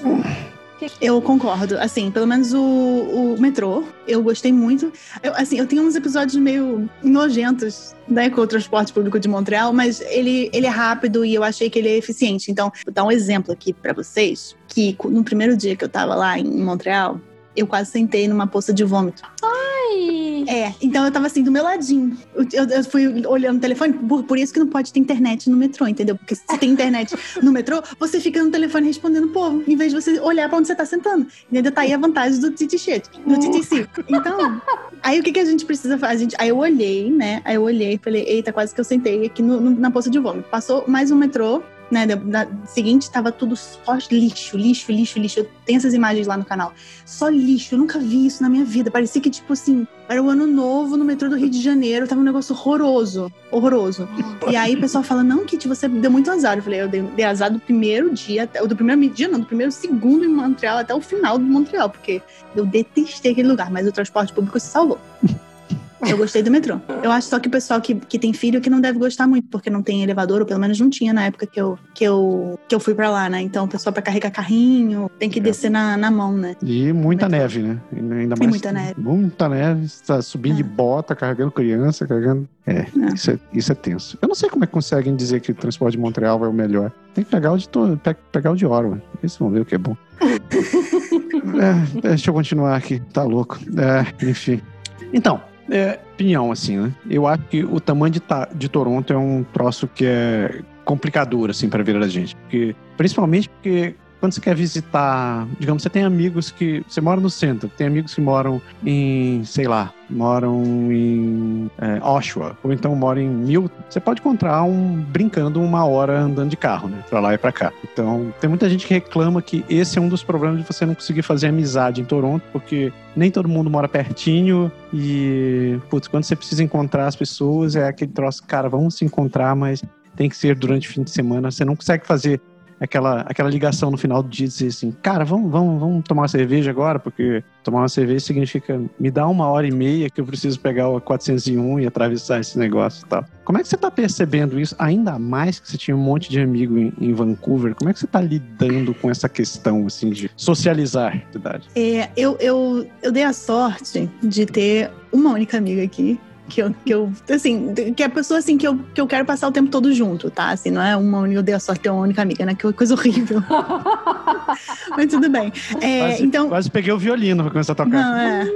Eu concordo. Assim, pelo menos o, o metrô, eu gostei muito. Eu, assim, eu tenho uns episódios meio nojentos, né, com o transporte público de Montreal, mas ele, ele é rápido e eu achei que ele é eficiente. Então, vou dar um exemplo aqui pra vocês, que no primeiro dia que eu tava lá em Montreal, eu quase sentei numa poça de vômito. Ai, É, então eu tava assim, do meu ladinho. Eu, eu- fui olhando o telefone, por, por isso que não pode ter internet no metrô, entendeu? Porque se tem internet no metrô, você fica no telefone respondendo o povo, em vez de você olhar pra onde você tá sentando. Entendeu? Tá aí a vantagem do TTC, do TTC. Então, aí o que, que a gente precisa fazer? A gente, aí eu olhei, né? Aí eu olhei e falei, eita, quase que eu sentei aqui no- no- na poça de vômito. Passou mais um metrô, né? Da, da- seguinte, tava tudo só lixo, lixo, lixo, lixo. Eu tenho essas imagens lá no canal. Só lixo, eu nunca vi isso na minha vida. Parecia que, tipo assim, era o ano novo no metrô do Rio de Janeiro, tava um negócio horroroso, horroroso. E aí o pessoal fala, não, Kit, você deu muito azar. Eu falei, eu dei, dei azar do primeiro dia, até, do primeiro dia, não, do primeiro segundo em Montreal até o final de Montreal, porque eu detestei aquele lugar, mas o transporte público se salvou. Eu gostei do metrô. Eu acho só que o pessoal que, que tem filho que não deve gostar muito, porque não tem elevador, ou pelo menos não tinha na época que eu, que eu, que eu fui pra lá, né? Então o pessoal pra carregar carrinho tem que É. descer na, na mão, né? E muita neve, né? E Ainda mais. muita neve. Muita neve. Tá subindo de É. bota, carregando criança, carregando. É, É. Isso, é, isso é tenso. Eu não sei como é que conseguem dizer que o transporte de Montreal é o melhor. Tem que pegar o de, to... pe- pegar o de Orwell. Eles vão ver o que é bom. É, deixa eu continuar aqui. Tá louco. É, enfim. Então, é, opinião, assim, né? Eu acho que o tamanho de, Ta- de Toronto é um troço que é complicador, assim, vida da gente. Porque, principalmente porque quando você quer visitar, digamos, você tem amigos que. Você mora no centro, tem amigos que moram em, sei lá, moram em é, Oshawa, ou então moram em Milton. Você pode encontrar um brincando uma hora andando de carro, né? Pra lá e pra cá. Então, tem muita gente que reclama que esse é um dos problemas de você não conseguir fazer amizade em Toronto, porque nem todo mundo mora pertinho e, putz, quando você precisa encontrar as pessoas, é aquele troço, cara, vamos se encontrar, mas tem que ser durante o fim de semana. Você não consegue fazer aquela, aquela ligação no final do dia dizer assim, cara, vamos, vamos, vamos tomar uma cerveja agora, porque tomar uma cerveja significa me dá uma hora e meia que eu preciso pegar o 401 e atravessar esse negócio e tal. Como é que você tá percebendo isso? Ainda mais que você tinha um monte de amigo em, em Vancouver, como é que você tá lidando com essa questão, assim, de socializar, verdade? É, eu, eu, eu dei a sorte de ter uma única amiga aqui. Que eu, que eu, assim, que é a pessoa assim que eu, que eu quero passar o tempo todo junto, tá? Assim, não é uma única, eu dei a sorte ter uma única amiga, né? Que coisa horrível. Mas tudo bem. É, Quase, então, quase peguei o violino pra começar a tocar. Não, é.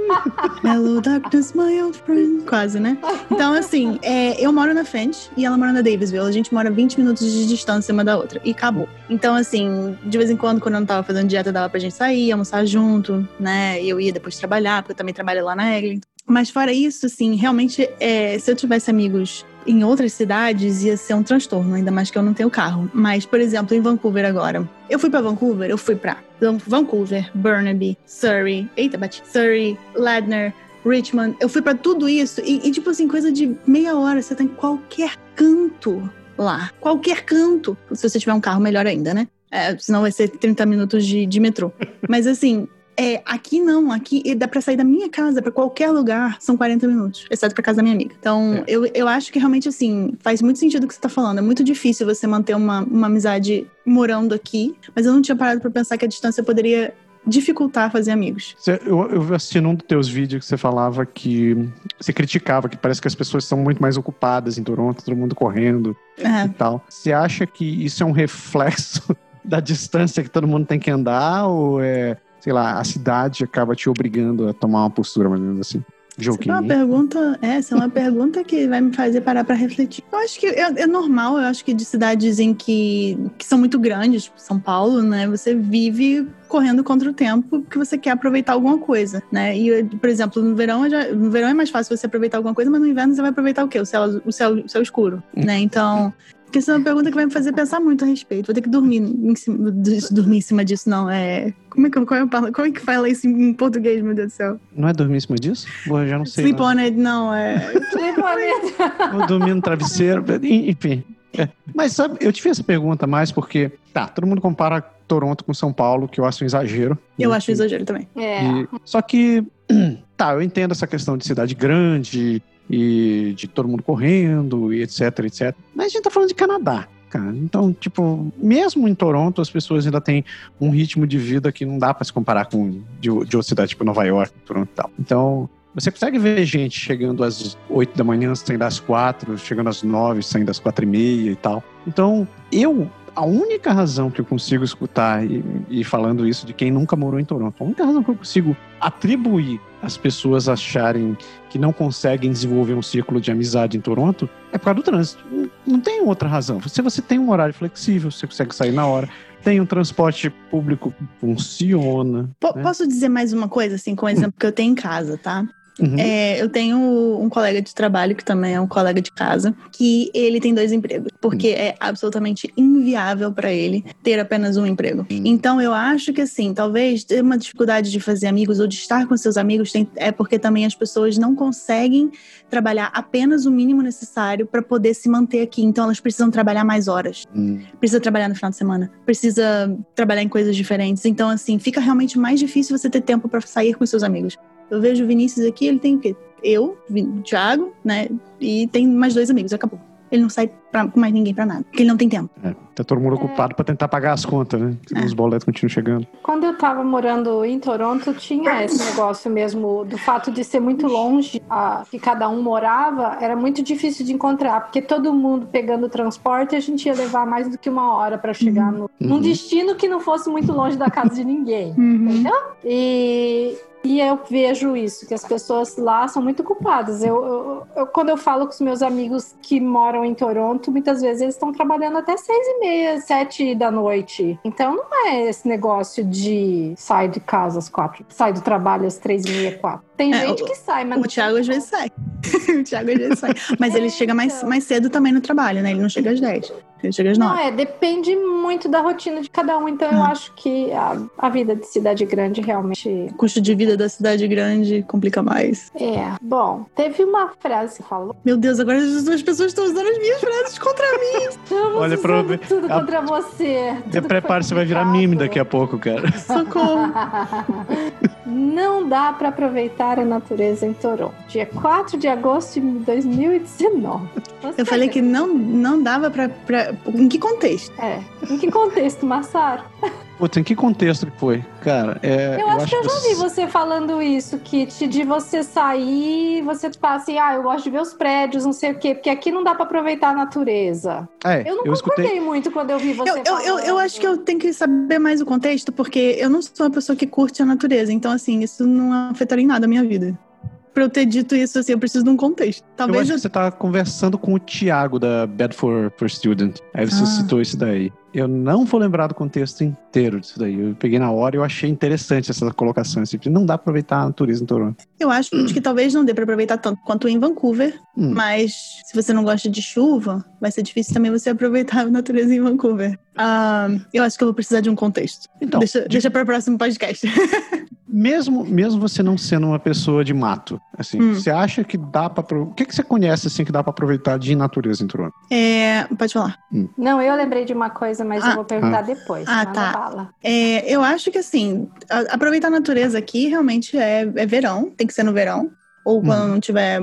Hello, darkness, my old friend. Quase, né? Então, assim, é, eu moro na Fench e ela mora na Davisville. A gente mora 20 minutos de distância uma da outra. E acabou. Então, assim, de vez em quando, quando eu não tava fazendo dieta, dava pra gente sair, almoçar junto, né? E eu ia depois trabalhar, porque eu também trabalho lá na Eglinton. Mas fora isso, assim, realmente, é, se eu tivesse amigos em outras cidades, ia ser um transtorno, ainda mais que eu não tenho carro. Mas, por exemplo, em Vancouver agora. Eu fui pra Vancouver, eu fui pra Vancouver, Burnaby, Surrey, eita, bati, Surrey, Ladner, Richmond. Eu fui pra tudo isso e, e, tipo assim, coisa de meia hora, você tá em qualquer canto lá. Qualquer canto. Se você tiver um carro, melhor ainda, né? É, senão vai ser 30 minutos de, de metrô. Mas assim, é, aqui não, aqui dá pra sair da minha casa pra qualquer lugar, são 40 minutos, exceto pra casa da minha amiga. Então, É. eu, eu acho que realmente, assim, faz muito sentido o que você tá falando. É muito difícil você manter uma, uma amizade morando aqui, mas eu não tinha parado pra pensar que a distância poderia dificultar fazer amigos. Eu, eu assisti num dos teus vídeos que você falava que você criticava que parece que as pessoas são muito mais ocupadas em Toronto, todo mundo correndo É. e tal. Você acha que isso é um reflexo da distância que todo mundo tem que andar ou é, sei lá, a cidade acaba te obrigando a tomar uma postura mais ou menos assim? Joguinho. Essa é uma pergunta, essa é uma pergunta que vai me fazer parar para refletir. Eu acho que é, é, normal, eu acho que de cidades em que, que são muito grandes, tipo São Paulo, né? Você vive correndo contra o tempo porque você quer aproveitar alguma coisa, né? E, por exemplo, no verão, já, no verão é mais fácil você aproveitar alguma coisa, mas no inverno você vai aproveitar o quê? O céu, o céu, o céu escuro, né? Então, porque essa é uma pergunta que vai me fazer pensar muito a respeito. Vou ter que dormir em cima, dormir em cima disso, não. É. Como é que, como é, como é que fala isso em português, meu Deus do céu? Não é dormir em cima disso? eu já não sei. Sleep on it, não, é. Sleep on it. Vou dormir no travesseiro, enfim. É. Mas sabe, eu te fiz essa pergunta mais porque, tá, todo mundo compara Toronto com São Paulo, que eu acho um exagero. Eu acho um exagero também. É. E, só que, tá, eu entendo essa questão de cidade grande, e de todo mundo correndo e etc, etc. Mas a gente tá falando de Canadá. Cara. Então, tipo, mesmo em Toronto, as pessoas ainda têm um ritmo de vida que não dá para se comparar com de, de outra cidade, tipo Nova York, Toronto e tal. Então, você consegue ver gente chegando às 8 da manhã, saindo às 4, chegando às 9, saindo às 4 e meia e tal. Então, eu a única razão que eu consigo escutar e, e, falando isso de quem nunca morou em Toronto, a única razão que eu consigo atribuir as pessoas acharem que não conseguem desenvolver um círculo de amizade em Toronto é por causa do trânsito. Não, não tem outra razão. Se você tem um horário flexível, você consegue sair na hora, tem um transporte público que funciona. P né? Posso dizer mais uma coisa, assim, com o exemplo que eu tenho em casa, tá? Uhum. É, eu tenho um colega de trabalho, que também é um colega de casa, que ele tem dois empregos, porque uhum. é absolutamente inviável para ele ter apenas um emprego. Uhum. Então eu acho que assim, talvez ter uma dificuldade de fazer amigos ou de estar com seus amigos tem, é porque também as pessoas não conseguem trabalhar apenas o mínimo necessário para poder se manter aqui. Então elas precisam trabalhar mais horas. Hum. Precisa trabalhar no final de semana, precisa trabalhar em coisas diferentes. Então assim, fica realmente mais difícil você ter tempo para sair com seus amigos. Eu vejo o Vinícius aqui, ele tem o quê? Eu, o Thiago, né? E tem mais dois amigos, acabou. Ele não sai pra, com mais ninguém pra nada, porque ele não tem tempo. É, tá todo mundo é. ocupado pra tentar pagar as contas, né? É. Os boletos continuam chegando. Quando eu tava morando em Toronto, tinha esse negócio mesmo do fato de ser muito longe, a, que cada um morava, era muito difícil de encontrar, porque todo mundo pegando transporte, a gente ia levar mais do que uma hora para chegar no, uhum. num destino que não fosse muito longe da casa de ninguém. Uhum. Entendeu? E e eu vejo isso, que as pessoas lá são muito culpadas. Eu, eu, eu, quando eu falo com os meus amigos que moram em Toronto, muitas vezes eles estão trabalhando até seis e meia, sete da noite. Então não é esse negócio de sair de casa às quatro, sai do trabalho às três e meia, quatro. Tem é, gente que sai, mas. O Thiago às vezes sai. o Thiago às vezes sai. Mas é, ele chega mais, então. mais cedo também no trabalho, né? Ele não chega às 10. Chega às 9. Não, é, depende muito da rotina de cada um. Então eu ah. acho que a, a vida de cidade grande realmente. O custo de vida da cidade grande complica mais. É. Bom, teve uma frase que falou. Meu Deus, agora as duas pessoas estão usando as minhas frases contra mim. Estamos Olha, usando pra... tudo contra você. Prepare, você vai virar meme daqui a pouco, cara. Socorro. não dá para aproveitar a natureza em Toronto. Dia 4 de agosto de 2019. Você eu falei que não, não dava para. Em que contexto? É. Em que contexto, Massaro? Putz, em que contexto que foi? Cara, é. Eu, eu acho, que eu já vi você falando isso, Kit, de você sair, você fala assim, ah, eu gosto de ver os prédios, não sei o quê, porque aqui não dá para aproveitar a natureza. É, eu não eu concordei escutei... muito quando eu vi você eu, falando. Eu, eu acho que eu tenho que saber mais o contexto, porque eu não sou uma pessoa que curte a natureza, então, assim, isso não afetaria em nada a minha vida pra eu ter dito isso, assim, eu preciso de um contexto. Talvez eu acho eu... que você tá conversando com o Thiago da Bad for, for Student. Aí você ah. citou isso daí. Eu não vou lembrar do contexto inteiro disso daí. Eu peguei na hora e eu achei interessante essa colocação. Assim, não dá pra aproveitar a natureza em Toronto. Eu acho hum. que talvez não dê pra aproveitar tanto quanto em Vancouver. Hum. Mas se você não gosta de chuva, vai ser difícil também você aproveitar a natureza em Vancouver. Uh, eu acho que eu vou precisar de um contexto. Então, deixa, de... deixa para o próximo podcast. mesmo, mesmo você não sendo uma pessoa de mato, assim, hum. você acha que dá para o que que você conhece assim que dá para aproveitar de natureza em Toronto? É, pode falar. Hum. Não, eu lembrei de uma coisa, mas ah, eu vou perguntar ah. depois. Ah, tá. É, eu acho que assim, aproveitar a natureza aqui realmente é, é verão, tem que ser no verão ou quando hum. não tiver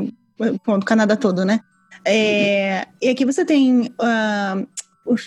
quando o Canadá todo, né? É, e aqui você tem uh,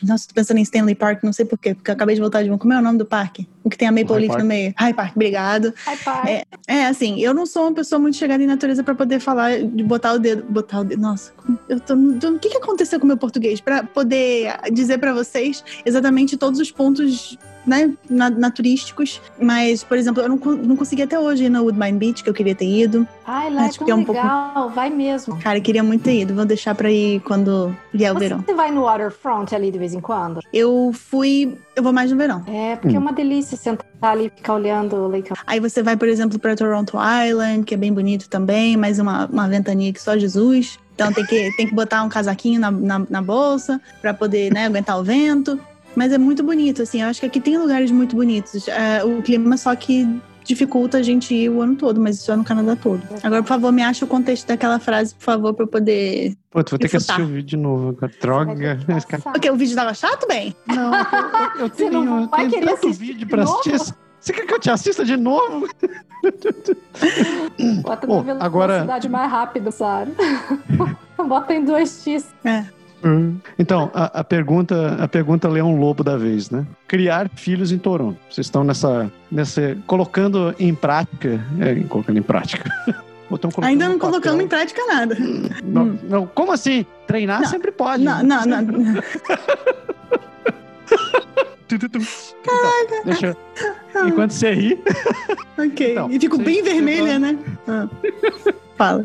nossa, tô pensando em Stanley Park, não sei porquê, porque eu acabei de voltar de um. Como é o nome do parque? O que tem a Maple High Leaf Park. no meio. High Park, obrigado. Ai, pai. É, É, assim, eu não sou uma pessoa muito chegada em natureza pra poder falar, de botar o dedo. Botar o dedo. Nossa, eu tô. O que, que aconteceu com o meu português? Pra poder dizer pra vocês exatamente todos os pontos. Né, na- naturísticos, mas, por exemplo, eu não, não consegui até hoje ir na Woodbine Beach, que eu queria ter ido. Ai, lá é acho tão é um pouco- legal. Vai mesmo. Cara, eu queria muito ter ido, vou deixar pra ir quando vier o verão. Você vai no waterfront ali de vez em quando? Eu fui. Eu vou mais no verão. É, porque é Hum. uma delícia sentar ali e ficar olhando o Lake Aí você vai, por exemplo, pra Toronto Island, que é bem bonito também, mas uma, uma ventania que só Jesus. Então tem que, tem que botar um casaquinho na, na, na bolsa pra poder né, aguentar o vento. Mas é muito bonito, assim. Eu acho que aqui tem lugares muito bonitos. É, o clima só que dificulta a gente ir o ano todo, mas isso é no Canadá todo. Agora, por favor, me acha o contexto daquela frase, por favor, pra eu poder. Pô, tu vou ter que assistir o vídeo de novo agora. Droga. Passar. O vídeo tava chato, bem? Não, eu, eu- tenho, não eu tenho tanto assistir vídeo de pra assistir. novo? Você quer que eu te assista de novo? Bota na agora- velocidade mais rápida, Sara. Bota em 2x. Então, a, a pergunta, a pergunta Leão Lobo da vez, né? Criar filhos em Toronto. Vocês estão nessa, nessa colocando em prática, é, colocando em prática. Ainda não colocamos em prática nada. Não, não, como assim? Treinar Não, sempre pode. Não, não, não. Tu, tu, tu. Então, deixa Enquanto você ri, Ok. Então, e fico bem vermelha, né? Ah. Fala.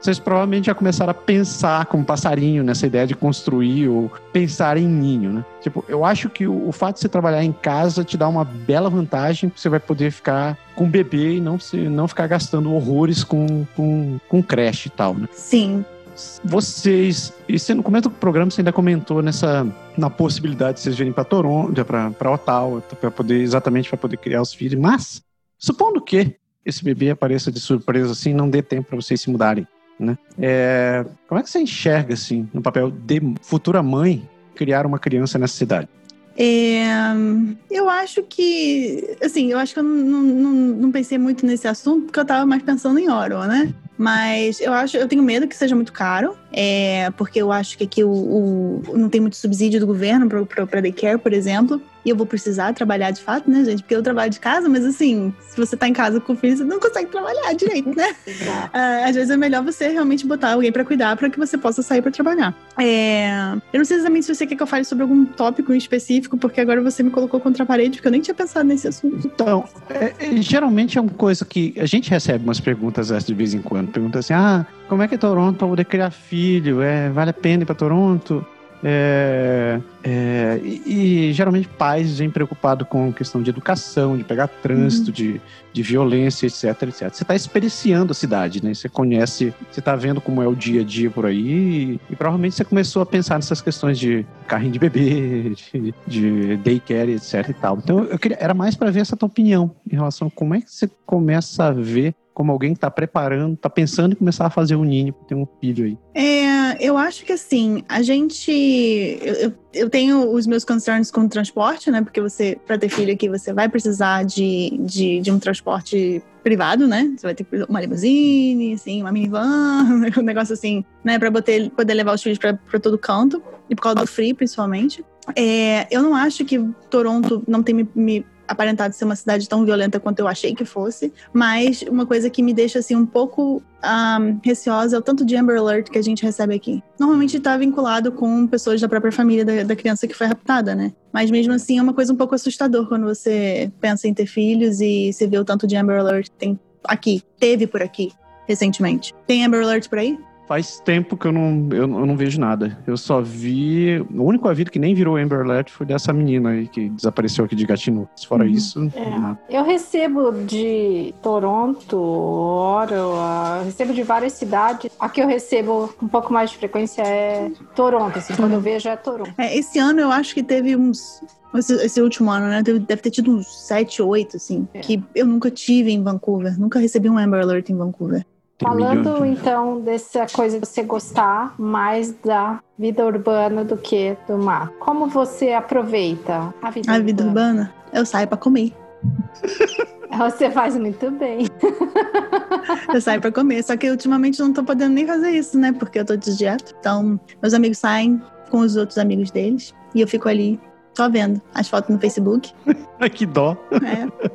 Vocês provavelmente já começaram a pensar como passarinho nessa ideia de construir ou pensar em ninho, né? Tipo, eu acho que o, o fato de você trabalhar em casa te dá uma bela vantagem, porque você vai poder ficar com o bebê e não, se, não ficar gastando horrores com, com, com creche e tal, né? Sim. Vocês, e você, no começo do programa você ainda comentou nessa na possibilidade de vocês virem para Toronto, para Ottawa, para poder exatamente para poder criar os filhos, mas supondo que esse bebê apareça de surpresa assim, não dê tempo para vocês se mudarem, né? É, como é que você enxerga assim, no papel de futura mãe, criar uma criança nessa cidade? É, eu acho que, assim, eu acho que eu não, não, não pensei muito nesse assunto porque eu tava mais pensando em Oro, né? Mas eu acho, eu tenho medo que seja muito caro, é, porque eu acho que aqui o, o- não tem muito subsídio do governo para daycare, por exemplo. E eu vou precisar trabalhar de fato, né, gente? Porque eu trabalho de casa, mas assim, se você tá em casa com o filho, você não consegue trabalhar direito, né? Ah, às vezes é melhor você realmente botar alguém pra cuidar para que você possa sair pra trabalhar. É, Eu não sei exatamente se você quer que eu fale sobre algum tópico em específico, porque agora você me colocou contra a parede, porque eu nem tinha pensado nesse assunto. Então, é- é- geralmente é uma coisa que a gente recebe umas perguntas de vez em quando. Pergunta assim: ah, como é que é Toronto para poder criar filho? É, vale a pena ir para Toronto? É, é, e, e geralmente pais vêm preocupados com questão de educação, de pegar trânsito, de, de violência, etc, etc. Você está experienciando a cidade, né? Você conhece, você está vendo como é o dia a dia por aí e, e provavelmente você começou a pensar nessas questões de carrinho de bebê, de, de daycare, etc e tal. Então eu queria, era mais para ver essa tua opinião em relação a como é que você começa a ver como alguém que está preparando, está pensando em começar a fazer o ninho, ter um filho aí. É, eu acho que assim, a gente. Eu, eu- eu tenho os meus concerns com o transporte, né? Porque você, para ter filho aqui, você vai precisar de, de, de um transporte privado, né? Você vai ter uma limusine, assim, uma minivan, um negócio assim, né? Pra poder, poder levar os filhos pra todo canto, e por causa do frio, principalmente. É, eu não acho que Toronto não tem me, me aparentado ser uma cidade tão violenta quanto eu achei que fosse, mas uma coisa que me deixa assim um pouco ahm, receosa é o tanto de Amber Alert que a gente recebe aqui. Normalmente está vinculado com pessoas da própria família da, da criança que foi raptada, né? Mas mesmo assim é uma coisa um pouco assustador quando você pensa em ter filhos e você vê o tanto de Amber Alert que tem aqui, teve por aqui recentemente. Tem Amber Alert por aí? Faz tempo que eu não, eu, eu não vejo nada. Eu só vi. O único aviso que nem virou Amber Alert foi dessa menina aí que desapareceu aqui de Gatineau. Fora Uhum. isso, É. nada. Eu recebo de Toronto, Ottawa, recebo de várias cidades. A que eu recebo com um pouco mais de frequência é Toronto, assim, quando eu vejo é Toronto. É, esse ano eu acho que teve uns. Esse, esse último ano, né? Deve, deve ter tido uns 7, 8, assim. É. Que eu nunca tive em Vancouver. Nunca recebi um Amber Alert em Vancouver. Falando então dessa coisa de você gostar mais da vida urbana do que do mar. Como você aproveita a vida A vida urbana, eu saio pra comer. Você faz muito bem. Eu saio pra comer. Só que ultimamente eu não tô podendo nem fazer isso, né? Porque eu tô de dieta. Então, meus amigos saem com os outros amigos deles. E eu fico ali Só vendo as fotos no Facebook. Ai, que dó. É.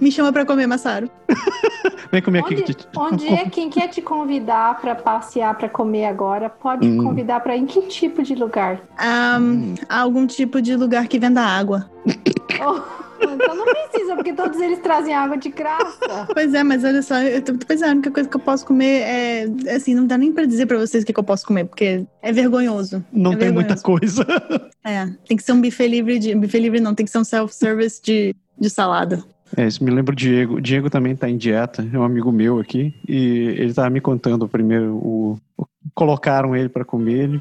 Me chama pra comer, Massaro. Vem comer aqui. Onde, Titi. onde é quem quer te convidar pra passear, pra comer agora, pode Hum. convidar pra em que tipo de lugar? Ahn, algum tipo de lugar que venda água. Oh, então não precisa, porque todos eles trazem água de graça. Pois é, mas olha só, eu tô, pois é, a única coisa que eu posso comer é. Assim, não dá nem pra dizer pra vocês o que, que eu posso comer, porque é vergonhoso. Não é tem muita vergonhoso. coisa. É, tem que ser um buffet livre de. Buffet livre não, tem que ser um self-service de, de salada. É, isso me lembra o Diego. O Diego também tá em dieta, é um amigo meu aqui. E ele tava me contando primeiro o. o- Colocaram ele pra comer, ele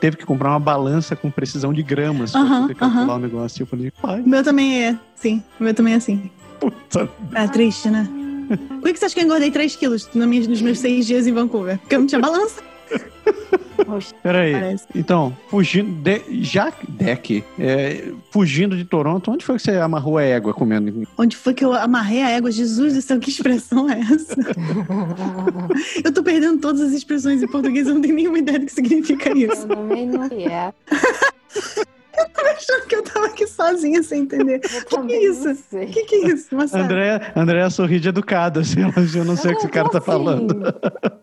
teve que comprar uma balança com precisão de gramas poder calcular o negócio. Eu falei, pai, O meu também é, sim. O meu também é assim. puta. É triste, né? Por que você acha que eu engordei 3 quilos nos meus seis dias em Vancouver? Porque eu não tinha balança, Peraí. parece. Então, fugindo. De, já. Deck. É, fugindo de Toronto, onde foi que você amarrou a égua comendo? Onde foi que eu amarrei a égua? Jesus do céu, que expressão é essa? Eu tô perdendo todas as expressões em português, eu não tenho nenhuma ideia do que significa isso. Eu também não é. Achando que eu tava aqui sozinha sem entender. Eu também isso? não O sei. que, que é isso? Mas Andréa, Andréa sorri de educada, assim, eu não sei o que esse cara tá Assim, falando.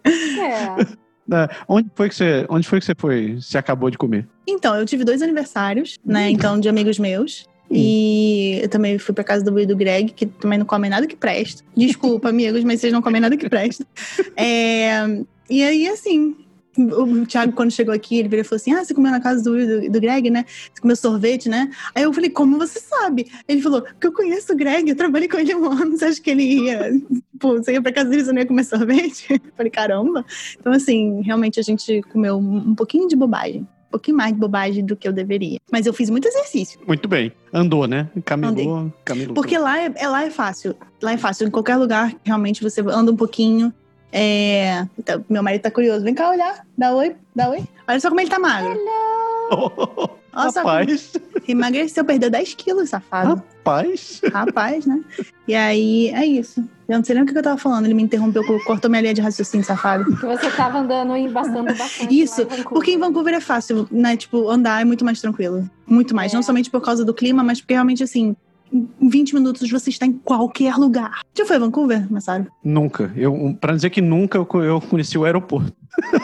É. É, onde foi que você, onde foi que você foi? Você acabou de comer? Então, eu tive dois aniversários, né? Então, de amigos meus. E eu também fui pra casa do Will e do Greg, que também não comem nada que presta. Desculpa, amigos, mas vocês não comem nada que presta. É, e aí, assim, o Thiago, quando chegou aqui, ele virou e falou assim: Ah, você comeu na casa do e do, do Greg, né? Você comeu sorvete, né? Aí eu falei, como você sabe? Ele falou, porque eu conheço o Greg, eu trabalhei com ele há um ano, você acha que ele ia. Pô, você ia pra casa dele, você não ia comer sorvete? Eu falei, caramba. Então, assim, realmente a gente comeu um um pouquinho de bobagem. Um pouquinho mais de bobagem do que eu deveria. Mas eu fiz muito exercício. Muito bem. Andou, né? Caminhou, caminhou. Porque lá é, é- lá é fácil. Lá é fácil. Em qualquer lugar, realmente, você anda um pouquinho. É... então, meu marido tá curioso. Vem cá olhar. Dá oi. Dá oi. Olha só como ele tá magro. Só como Rapaz, emagreceu, perdeu 10 quilos, safado. rapaz. Rapaz, né? E aí, é isso. Eu não sei nem o que eu tava falando. Ele me interrompeu, cortou minha linha de raciocínio, safado. Que você tava andando e bastando bastante. Isso, em. Porque em Vancouver é fácil, né? Tipo, andar é muito mais tranquilo. Muito mais. É. Não somente por causa do clima, mas porque realmente, assim, em 20 minutos você está em qualquer lugar. Já foi a Vancouver, Massaro? Nunca. Eu, pra dizer que nunca eu, co- eu conheci o aeroporto.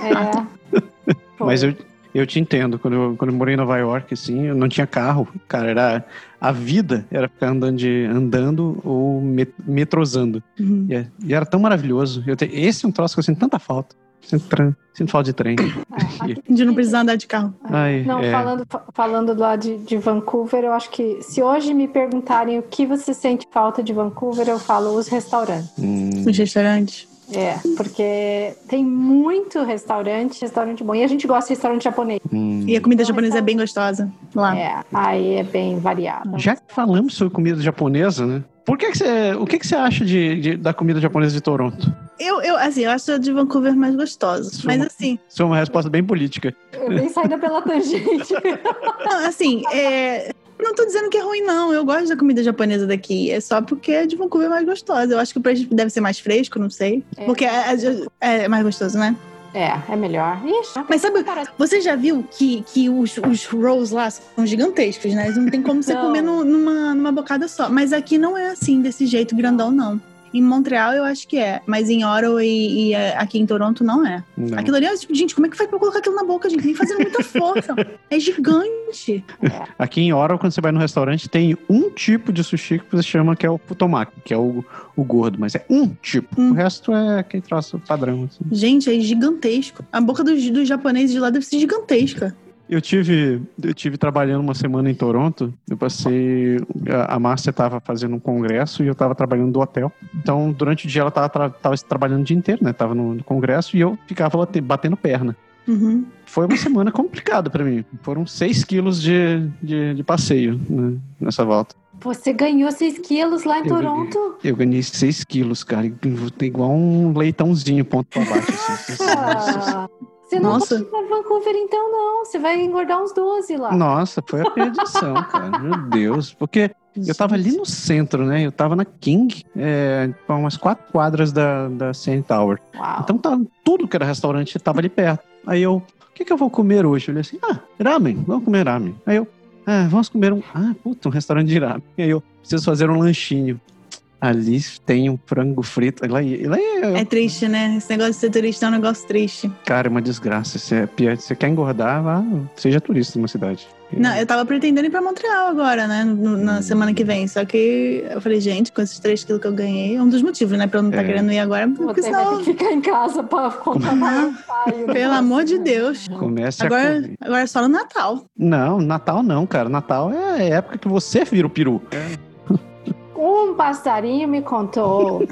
É. Mas eu, eu te entendo. Quando eu, quando eu morei em Nova York, assim, eu não tinha carro. Cara, era. A vida era ficar andando, de, andando ou met, metrosando. Uhum. E, é- e era tão maravilhoso. Eu te- esse é um troço que eu sinto tanta falta. Sinto, tran- sinto falta de trem. É, aqui- De não precisar andar de carro. Ai, Não, é. falando, fa- falando lá de, de Vancouver, eu acho que se hoje me perguntarem o que você sente falta de Vancouver, eu falo os restaurantes. Hum, Nos restaurantes. É, porque tem muito restaurante, restaurante bom. E a gente gosta de restaurante japonês. hum. E a comida japonesa é bem gostosa lá. É, aí é bem variada. Já que falamos sobre comida japonesa, né? Por que, que você. O que, que você acha de, de- da comida japonesa de Toronto? Eu, eu, assim, eu acho a de Vancouver mais gostosa. Sua- Mas assim, Isso é uma resposta bem política. É bem saída pela tangente. não, assim, é. Não tô dizendo que é ruim, não. Eu gosto da comida japonesa daqui. É só porque a de Vancouver é mais gostosa. Eu acho que o preço deve ser mais fresco, não sei. É. Porque é, é- é mais gostoso, né? É, é melhor. Ixi, Mas sabe, parece- você já viu que, que os, os rolls lá são gigantescos, né? Não tem como você comer no- numa, numa bocada só. Mas aqui não é assim, desse jeito grandão, não. Em Montreal eu acho que é, mas em Ottawa e, e, é, aqui em Toronto não é. Não. Aquilo ali é tipo, gente, como é que faz pra colocar aquilo na boca, gente? Nem fazendo muita força. é gigante. Aqui em Ottawa, quando você vai no restaurante, tem um tipo de sushi que você chama que é o futomaki, que é o, o gordo, mas é um tipo. Hum. O resto é aquele troço padrão. assim. Gente, é gigantesco. A boca dos, dos japoneses de lá deve ser gigantesca. Eu tive, eu tive trabalhando uma semana em Toronto. Eu passei. A a Márcia estava fazendo um congresso e eu estava trabalhando do hotel. Então, durante o dia, ela estava trabalhando o dia inteiro, né? Tava no, no congresso e eu ficava batendo perna. Uhum. Foi uma semana complicada para mim. Foram 6 quilos de, de, de passeio né, nessa volta. Você ganhou 6 quilos lá em Eu Toronto? Eu ganhei 6 quilos, cara. igual um leitãozinho, ponto pra baixo. Assim. Você não Nossa. vai pra Vancouver então, não. Você vai engordar uns 12 lá. Nossa, foi a perdição, cara. Meu Deus. Porque eu tava ali no centro, né? Eu tava na King, é, umas quatro quadras da, da CN Tower. Uau. Então tá, tudo que era restaurante tava ali perto. Aí eu, o que, que eu vou comer hoje? Eu olhei assim, ah, ramen, vamos comer ramen. Aí eu, ah, vamos comer um. Ah, puta, um restaurante de ramen. Aí eu preciso fazer um lanchinho. Ali tem um frango frito. Lá, lá é triste, né? Esse negócio de ser turista é um negócio triste. Cara, é uma desgraça. Você, é, você quer engordar, vá, seja turista numa cidade. Não, eu tava pretendendo ir pra Montreal agora, né? Na semana que vem. Só que eu falei, gente, com esses 3 quilos que eu ganhei, é um dos motivos, né? Pra eu não estar tá é. querendo ir agora. Porque Você senão... vai ter que ficar em casa pra contar mais Pelo amor de Deus. Comece agora, a agora é só no Natal. Não, Natal não, cara. Natal é a época que você vira o peru. É. Um passarinho me contou.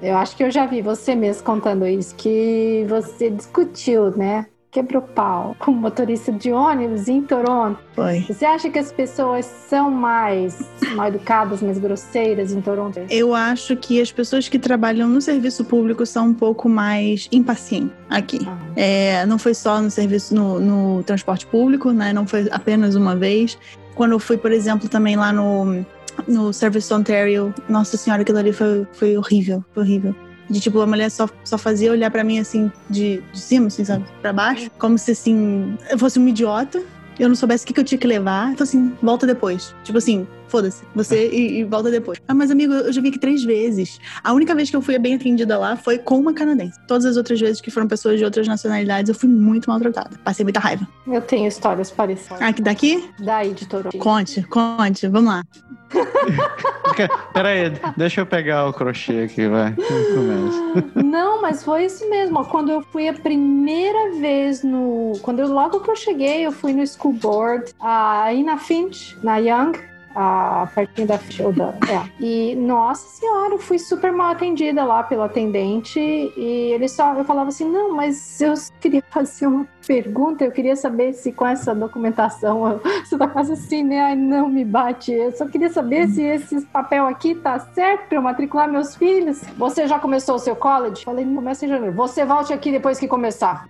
eu acho que eu já vi você mesmo contando isso, que você discutiu, né? Quebrou pau com motorista de ônibus em Toronto. Foi. Você acha que as pessoas são mais mal educadas, mais grosseiras em Toronto? Eu acho que as pessoas que trabalham no serviço público são um pouco mais impacientes aqui. Ah. É, não foi só no serviço no, no transporte público, né? Não foi apenas uma vez. Quando eu fui, por exemplo, também lá no no Service Ontario. Nossa senhora, aquilo ali foi, foi horrível, foi horrível. De tipo, a mulher só, só fazia olhar para mim assim, de, de cima, assim, sabe? Pra baixo. Como se assim, eu fosse um idiota eu não soubesse o que, que eu tinha que levar. Então, assim, volta depois. Tipo assim, foda-se, você e, e, volta depois. Ah, mas amigo, eu já vi aqui três vezes. A única vez que eu fui bem atendida lá foi com uma canadense. Todas as outras vezes que foram pessoas de outras nacionalidades, eu fui muito maltratada. Passei muita raiva. Eu tenho histórias parecidas. Ah, daqui? Daí, de Toronto. Conte, conte, vamos lá. Pera aí, deixa eu pegar o crochê aqui, vai. Não, mas foi isso mesmo. Quando eu fui a primeira vez no. Quando eu logo que eu cheguei, eu fui no school board aí na Finch, na Young a pertinho da Shoda. É. E, nossa senhora, eu fui super mal atendida lá pelo atendente. E ele só, eu falava assim: não, mas eu queria fazer uma pergunta, eu queria saber se com essa documentação você tá quase assim, né? Ai, não me bate. Eu só queria saber se esse papel aqui tá certo pra eu matricular meus filhos. Você já começou o seu college? Falei, não começa em janeiro. Você volte aqui depois que começar.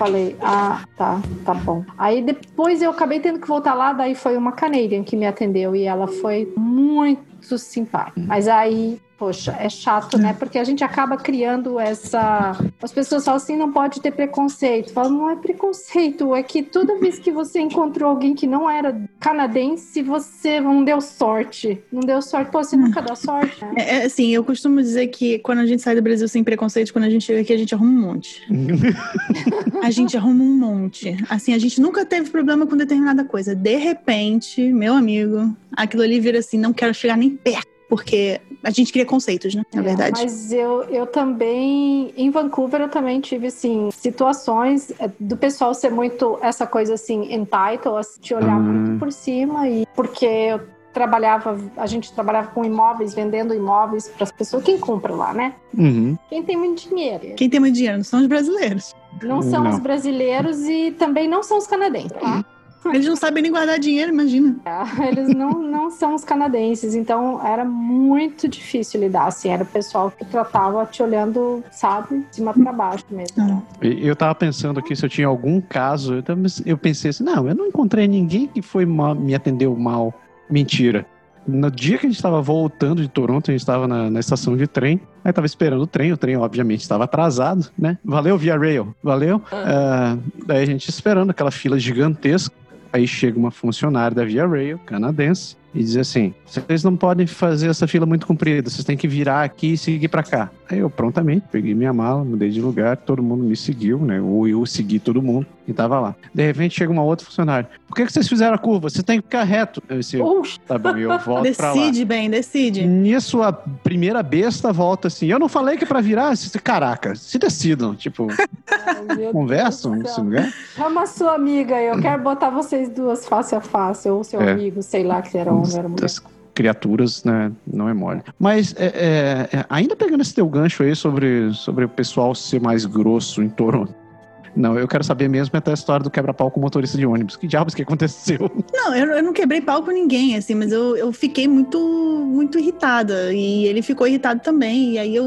Falei, ah, tá, tá bom. Aí depois eu acabei tendo que voltar lá, daí foi uma Canadian que me atendeu e ela foi muito simpática. Mas aí poxa, é chato, né? Porque a gente acaba criando essa. As pessoas falam assim, não pode ter preconceito. Falam, não é preconceito, é que toda vez que você encontrou alguém que não era canadense, você não deu sorte. Não deu sorte. Pô, você nunca dá sorte. Né? É, assim, eu costumo dizer que quando a gente sai do Brasil sem preconceito, quando a gente chega aqui, a gente arruma um monte. a gente arruma um monte. Assim, a gente nunca teve problema com determinada coisa. De repente, meu amigo, aquilo ali vira assim, não quero chegar nem perto porque a gente cria conceitos, né? Na é, verdade. Mas eu, eu também, em Vancouver, eu também tive, assim, situações é, do pessoal ser muito essa coisa, assim, entitled, assim, te olhar uhum. muito por cima, e porque eu trabalhava, a gente trabalhava com imóveis, vendendo imóveis para as pessoas. Quem compra lá, né? Uhum. Quem tem muito dinheiro. Quem tem muito dinheiro não são os brasileiros. Não são não. os brasileiros e também não são os canadenses, tá? Uhum. Eles não sabem nem guardar dinheiro, imagina. É, eles não, não são os canadenses, então era muito difícil lidar, assim, era o pessoal que tratava te olhando, sabe, de cima para baixo mesmo. Né? Eu tava pensando aqui se eu tinha algum caso, eu, eu pensei assim, não, eu não encontrei ninguém que foi mal, me atendeu mal. Mentira. No dia que a gente estava voltando de Toronto, a gente estava na, na, estação de trem, aí estava esperando o trem, o trem obviamente estava atrasado, né? Valeu, Via Rail, valeu. Uh, daí a gente esperando aquela fila gigantesca. Aí chega uma funcionária da Via Rail, canadense, e diz assim: vocês não podem fazer essa fila muito comprida, vocês têm que virar aqui e seguir para cá. Aí eu prontamente peguei minha mala, mudei de lugar, todo mundo me seguiu, né? Ou eu segui todo mundo e tava lá. De repente chega uma outra funcionária: por que, que vocês fizeram a curva? Você tem que ficar reto. Eu disse: tá bom, eu volto decide, bem, decide. Nisso a primeira besta volta assim: eu não falei que é pra virar? Caraca, se decidam. Tipo, Ai, conversam nesse lugar. Chama sua amiga, eu quero botar vocês duas face a face, ou seu é. amigo, sei lá que era homem, era mulher. Das criaturas, né, não é mole. Mas é, é, é, ainda pegando esse teu gancho aí sobre, sobre o pessoal ser mais grosso em Toronto. Não, eu quero saber mesmo até a história do quebra-pau com motorista de ônibus. Que diabos que aconteceu? Não, eu, eu não quebrei pau com ninguém, assim, mas eu, eu fiquei muito, muito irritada. E ele ficou irritado também. E aí eu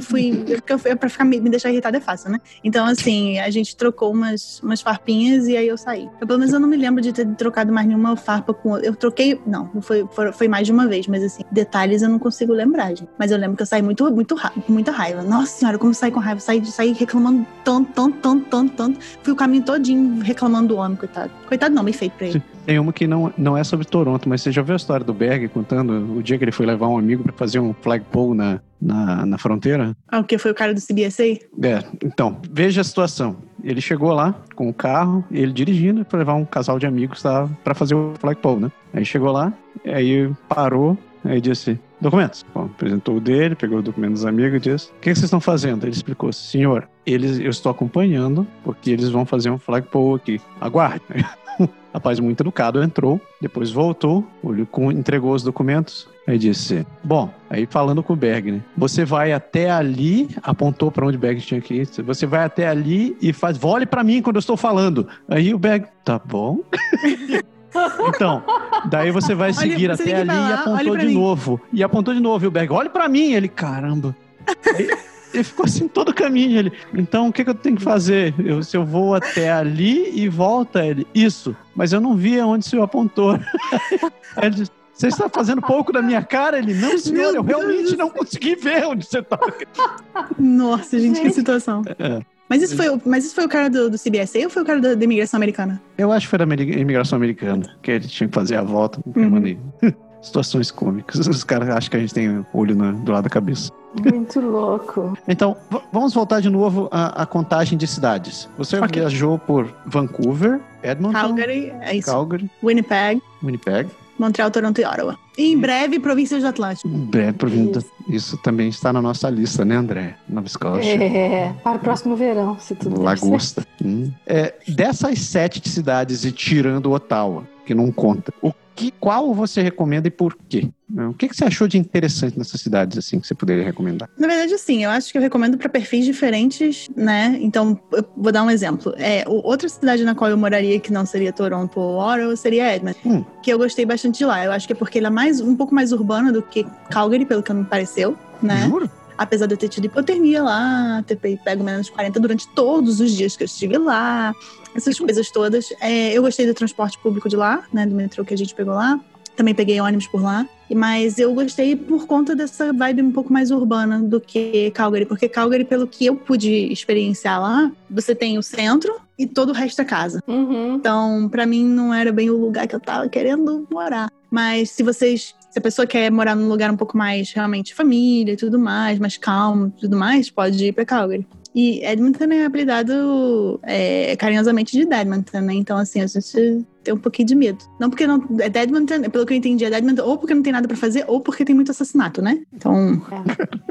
fui. Eu, pra ficar, me deixar irritada é fácil, né? Então, assim, a gente trocou umas, umas farpinhas e aí eu saí. Eu, pelo menos eu não me lembro de ter trocado mais nenhuma farpa com. Eu troquei. Não, foi, foi, mais de uma vez, mas assim, detalhes eu não consigo lembrar, gente. Mas eu lembro que eu saí muito, muito muita raiva. Nossa senhora, como saí com raiva, saí, saí reclamando tanto tanto, tanto, tanto, tanto, tanto. Fui o caminho todinho reclamando do homem, coitado. Coitado não, bem feito pra ele. Tem uma que não, não é sobre Toronto, mas você já viu a história do Berg contando o dia que ele foi levar um amigo pra fazer um flagpole na, na, na fronteira? Ah, o que foi o cara do CBSA? É, então, veja a situação. Ele chegou lá com o carro, ele dirigindo para levar um casal de amigos tá, para fazer o flagpole, né? Aí chegou lá, aí parou, aí disse: Documentos. Bom, apresentou o dele, pegou o documento dos amigos e disse: O que, vocês estão fazendo? Ele explicou: Senhor, eles, eu estou acompanhando porque eles vão fazer um flagpole aqui. Aguarde. Rapaz muito educado entrou, depois voltou, entregou os documentos. Aí disse: Bom, aí falando com o Berg, né? Você vai até ali, apontou para onde o Berg tinha que ir. Você vai até ali e faz, olhe para mim quando eu estou falando. Aí o Berg, tá bom. então, daí você vai Olha, seguir você até ali ir e apontou de mim. novo. E apontou de novo. E o Berg, olhe para mim. Ele, caramba. Aí, ele ficou assim todo o caminho. Ele, então o que, que eu tenho que fazer? Eu, se eu vou até ali e volta ele. Isso, mas eu não vi aonde o senhor apontou. Aí ele disse, você está fazendo pouco da minha cara? Ele, não, senhor, eu realmente não consegui ver onde você tá." estava. Nossa, gente, que Gente. situação. É. Mas isso foi, o- mas isso foi o cara do, do CBSA ou foi o cara da, da imigração americana? Eu acho que foi da imigração americana, que ele tinha que fazer a volta. Não Uhum. mandei. Situações cômicas. Os caras acham que a gente tem olho na- do lado da cabeça. Muito louco. Então, vamos voltar de novo à, à contagem de cidades. Você Ok. viajou por Vancouver, Edmonton, Calgary, é isso. Calgary, Winnipeg, Winnipeg. Montreal, Toronto e Ottawa. E em breve, províncias do Atlântico. Breve provindo. Isso também está na nossa lista, né, André? Nova Scotia. É, para o próximo verão, se tudo. Lagosta. Hum. É, dessas sete cidades, e tirando Ottawa, que não conta, o que, qual você recomenda e por quê? O que, que você achou de interessante nessas cidades, assim, que você poderia recomendar? Na verdade, sim, eu acho que eu recomendo para perfis diferentes, né? Então, eu vou dar um exemplo. É, outra cidade na qual eu moraria que não seria Toronto ou Ottawa seria Edmonton, Hum. que eu gostei bastante de lá. Eu acho que é porque ela é mais, um pouco mais urbana do que Calgary, pelo que me pareceu, né? Juro? Apesar de eu ter tido hipotermia lá, ter pe- pego menos de 40 durante todos os dias que eu estive lá, essas coisas todas. É, eu gostei do transporte público de lá, né? Do metrô que a gente pegou lá. Também peguei ônibus por lá. Mas eu gostei por conta dessa vibe um pouco mais urbana do que Calgary. Porque Calgary, pelo que eu pude experienciar lá, você tem o centro e todo o resto é casa. Uhum. Então, pra mim, não era bem o lugar que eu tava querendo morar. Mas se vocês. Se a pessoa quer morar num lugar um pouco mais realmente família e tudo mais, mais calmo e tudo mais, pode ir pra Calgary. E Edmonton é apelidado é, carinhosamente de Edmonton, né? Então, assim, a gente tem um pouquinho de medo. Não porque não. É Edmonton, pelo que eu entendi, é Edmonton, ou porque não tem nada pra fazer, ou porque tem muito assassinato, né? Então.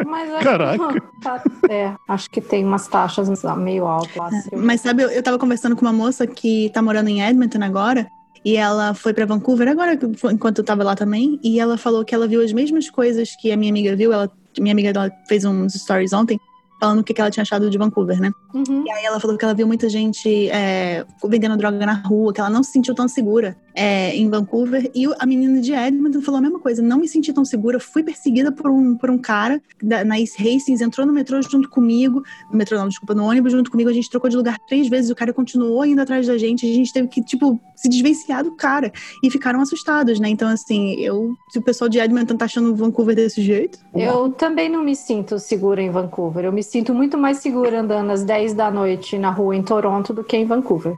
Mas acho, Caraca. Tá- é, acho que tem umas taxas meio altas lá. assim. Mas sabe, eu, eu tava conversando com uma moça que tá morando em Edmonton agora. E ela foi pra Vancouver agora, enquanto eu tava lá também. E ela falou que ela viu as mesmas coisas que a minha amiga viu. Ela, minha amiga dela fez uns stories ontem, falando o que, que ela tinha achado de Vancouver, né? Uhum. E aí ela falou que ela viu muita gente é, vendendo droga na rua, que ela não se sentiu tão segura é, em Vancouver. E a menina de Edmonton falou a mesma coisa. Não me senti tão segura. Fui perseguida por um, por um cara da, na East Hastings, entrou no metrô junto comigo. No metrô não, desculpa, no ônibus junto comigo. A gente trocou de lugar três vezes. O cara continuou indo atrás da gente. A gente teve que, tipo, se desvencilhar do cara. E ficaram assustados, né? Então, assim, eu... Se o pessoal de Edmonton tá achando Vancouver desse jeito... Eu também não me sinto segura em Vancouver. Eu me sinto muito mais segura andando às 10 da noite na rua em Toronto do que em Vancouver.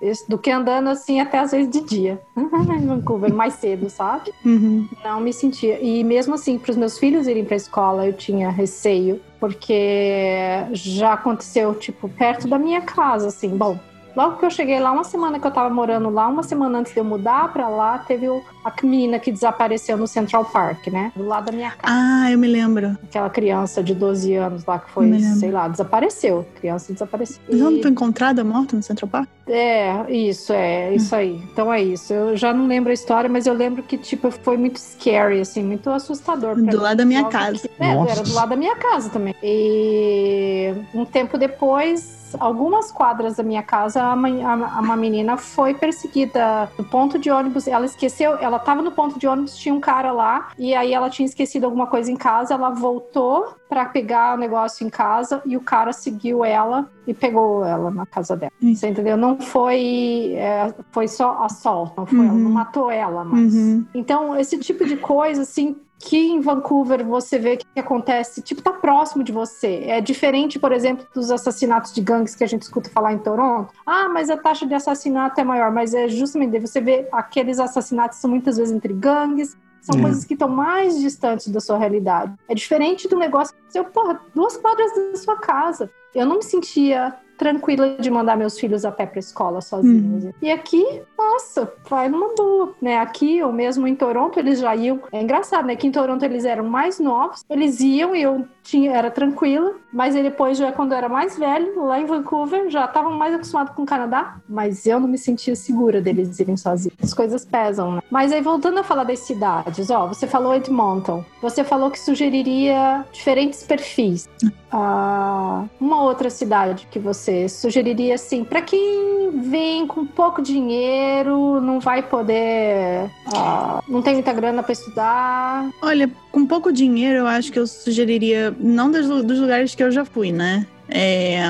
Isso, Do que andando assim até às vezes de dia em Vancouver, mais cedo, sabe? Uhum. Não me sentia. E mesmo assim, para os meus filhos irem para a escola, eu tinha receio, porque já aconteceu, tipo, perto da minha casa, assim. Bom, logo que eu cheguei lá, uma semana que eu tava morando lá, uma semana antes de eu mudar para lá, teve o- a menina que desapareceu no Central Park, né? Do lado da minha casa. Ah, eu me lembro. Aquela criança de 12 anos lá que foi, sei lá, desapareceu. Criança desapareceu. Mas ela não foi encontrada morta no Central Park? é, isso, é, isso aí. Então é isso. Eu já não lembro a história, mas eu lembro que, tipo, foi muito scary, assim, muito assustador. pra Do mim. lado da minha Logo casa. que- É, Nossa. era do lado da minha casa também. E um tempo depois, algumas quadras da minha casa, uma menina foi perseguida no ponto de ônibus. Ela esqueceu, ela tava no ponto de ônibus, tinha um cara lá, e aí ela tinha esquecido alguma coisa em casa, ela voltou pra pegar o negócio em casa e o cara seguiu ela e pegou ela na casa dela. Hum. Você entendeu? Não foi, é, foi só assalto, não foi, ela Uhum. não matou ela, mas Uhum. então, esse tipo de coisa, assim, que em Vancouver você vê que acontece, tipo, tá próximo de você. É diferente, por exemplo, dos assassinatos de gangues que a gente escuta falar em Toronto. Ah, mas a taxa de assassinato é maior, mas é justamente você vê aqueles assassinatos são muitas vezes entre gangues, são Hum. coisas que estão mais distantes da sua realidade. É diferente do negócio que você, porra, duas quadras da sua casa. Eu não me sentia tranquila de mandar meus filhos a pé pra escola sozinhos. E aqui, nossa, vai numa boa, né? Aqui, ou mesmo em Toronto, eles já iam. É engraçado, né? Que em Toronto eles eram mais novos, eles iam e eu tinha, era tranquila, mas depois, já quando eu era mais velho, lá em Vancouver, já estavam mais acostumados com o Canadá, mas eu não me sentia segura deles irem sozinhos. As coisas pesam, né? Mas aí, voltando a falar das cidades, ó, você falou Edmonton, você falou que sugeriria diferentes perfis. Ah, uma outra cidade que você sugeriria assim, para quem vem com pouco dinheiro, não vai poder, ah, não tem muita grana para estudar. Olha, com pouco dinheiro, eu acho que eu sugeriria, não dos, dos lugares que eu já fui, né? É,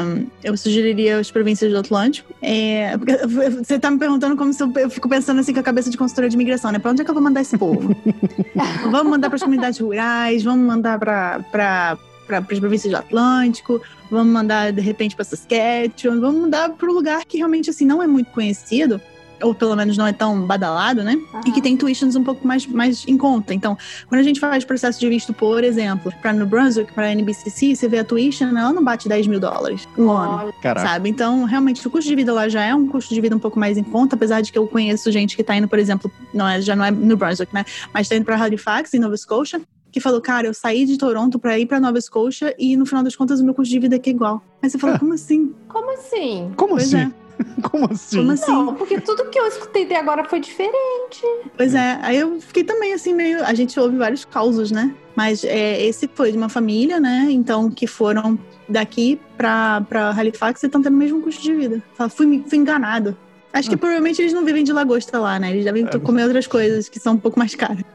eu sugeriria as províncias do Atlântico. É, você tá me perguntando como se eu, eu fico pensando assim com a cabeça de consultora de imigração, né? Pra onde é que eu vou mandar esse povo? vamos mandar para as comunidades rurais, vamos mandar para para as províncias do Atlântico, vamos mandar de repente para Saskatchewan, vamos mandar para um lugar que realmente assim não é muito conhecido, ou pelo menos não é tão badalado, né? E que tem tuitions um pouco mais, mais em conta. Então, quando a gente faz processo de visto, por exemplo, para New Brunswick, para NBCC, você vê a tuition, ela não bate 10 mil dólares no ano. Olha, Caraca. Sabe? Então, realmente, o custo de vida lá já é um custo de vida um pouco mais em conta, apesar de que eu conheço gente que tá indo, por exemplo, não é, já não é New Brunswick, né? Mas tá indo pra Halifax, em Nova Scotia, que falou, cara, eu saí de Toronto pra ir pra Nova Scotia e no final das contas o meu custo de vida aqui é igual. Aí você fala, como assim? Como assim? Como Pois assim? é. Como assim? Como assim? Não, porque tudo que eu escutei até agora foi diferente. Pois é, aí eu fiquei também assim, meio. A gente ouve vários causos, né? Mas é, esse foi de uma família, né? Então, que foram daqui pra, pra Halifax e estão tendo o mesmo custo de vida. Fala, fui, fui enganado. Acho que provavelmente eles não vivem de lagosta lá, né? Eles devem É. comer outras coisas que são um pouco mais caras.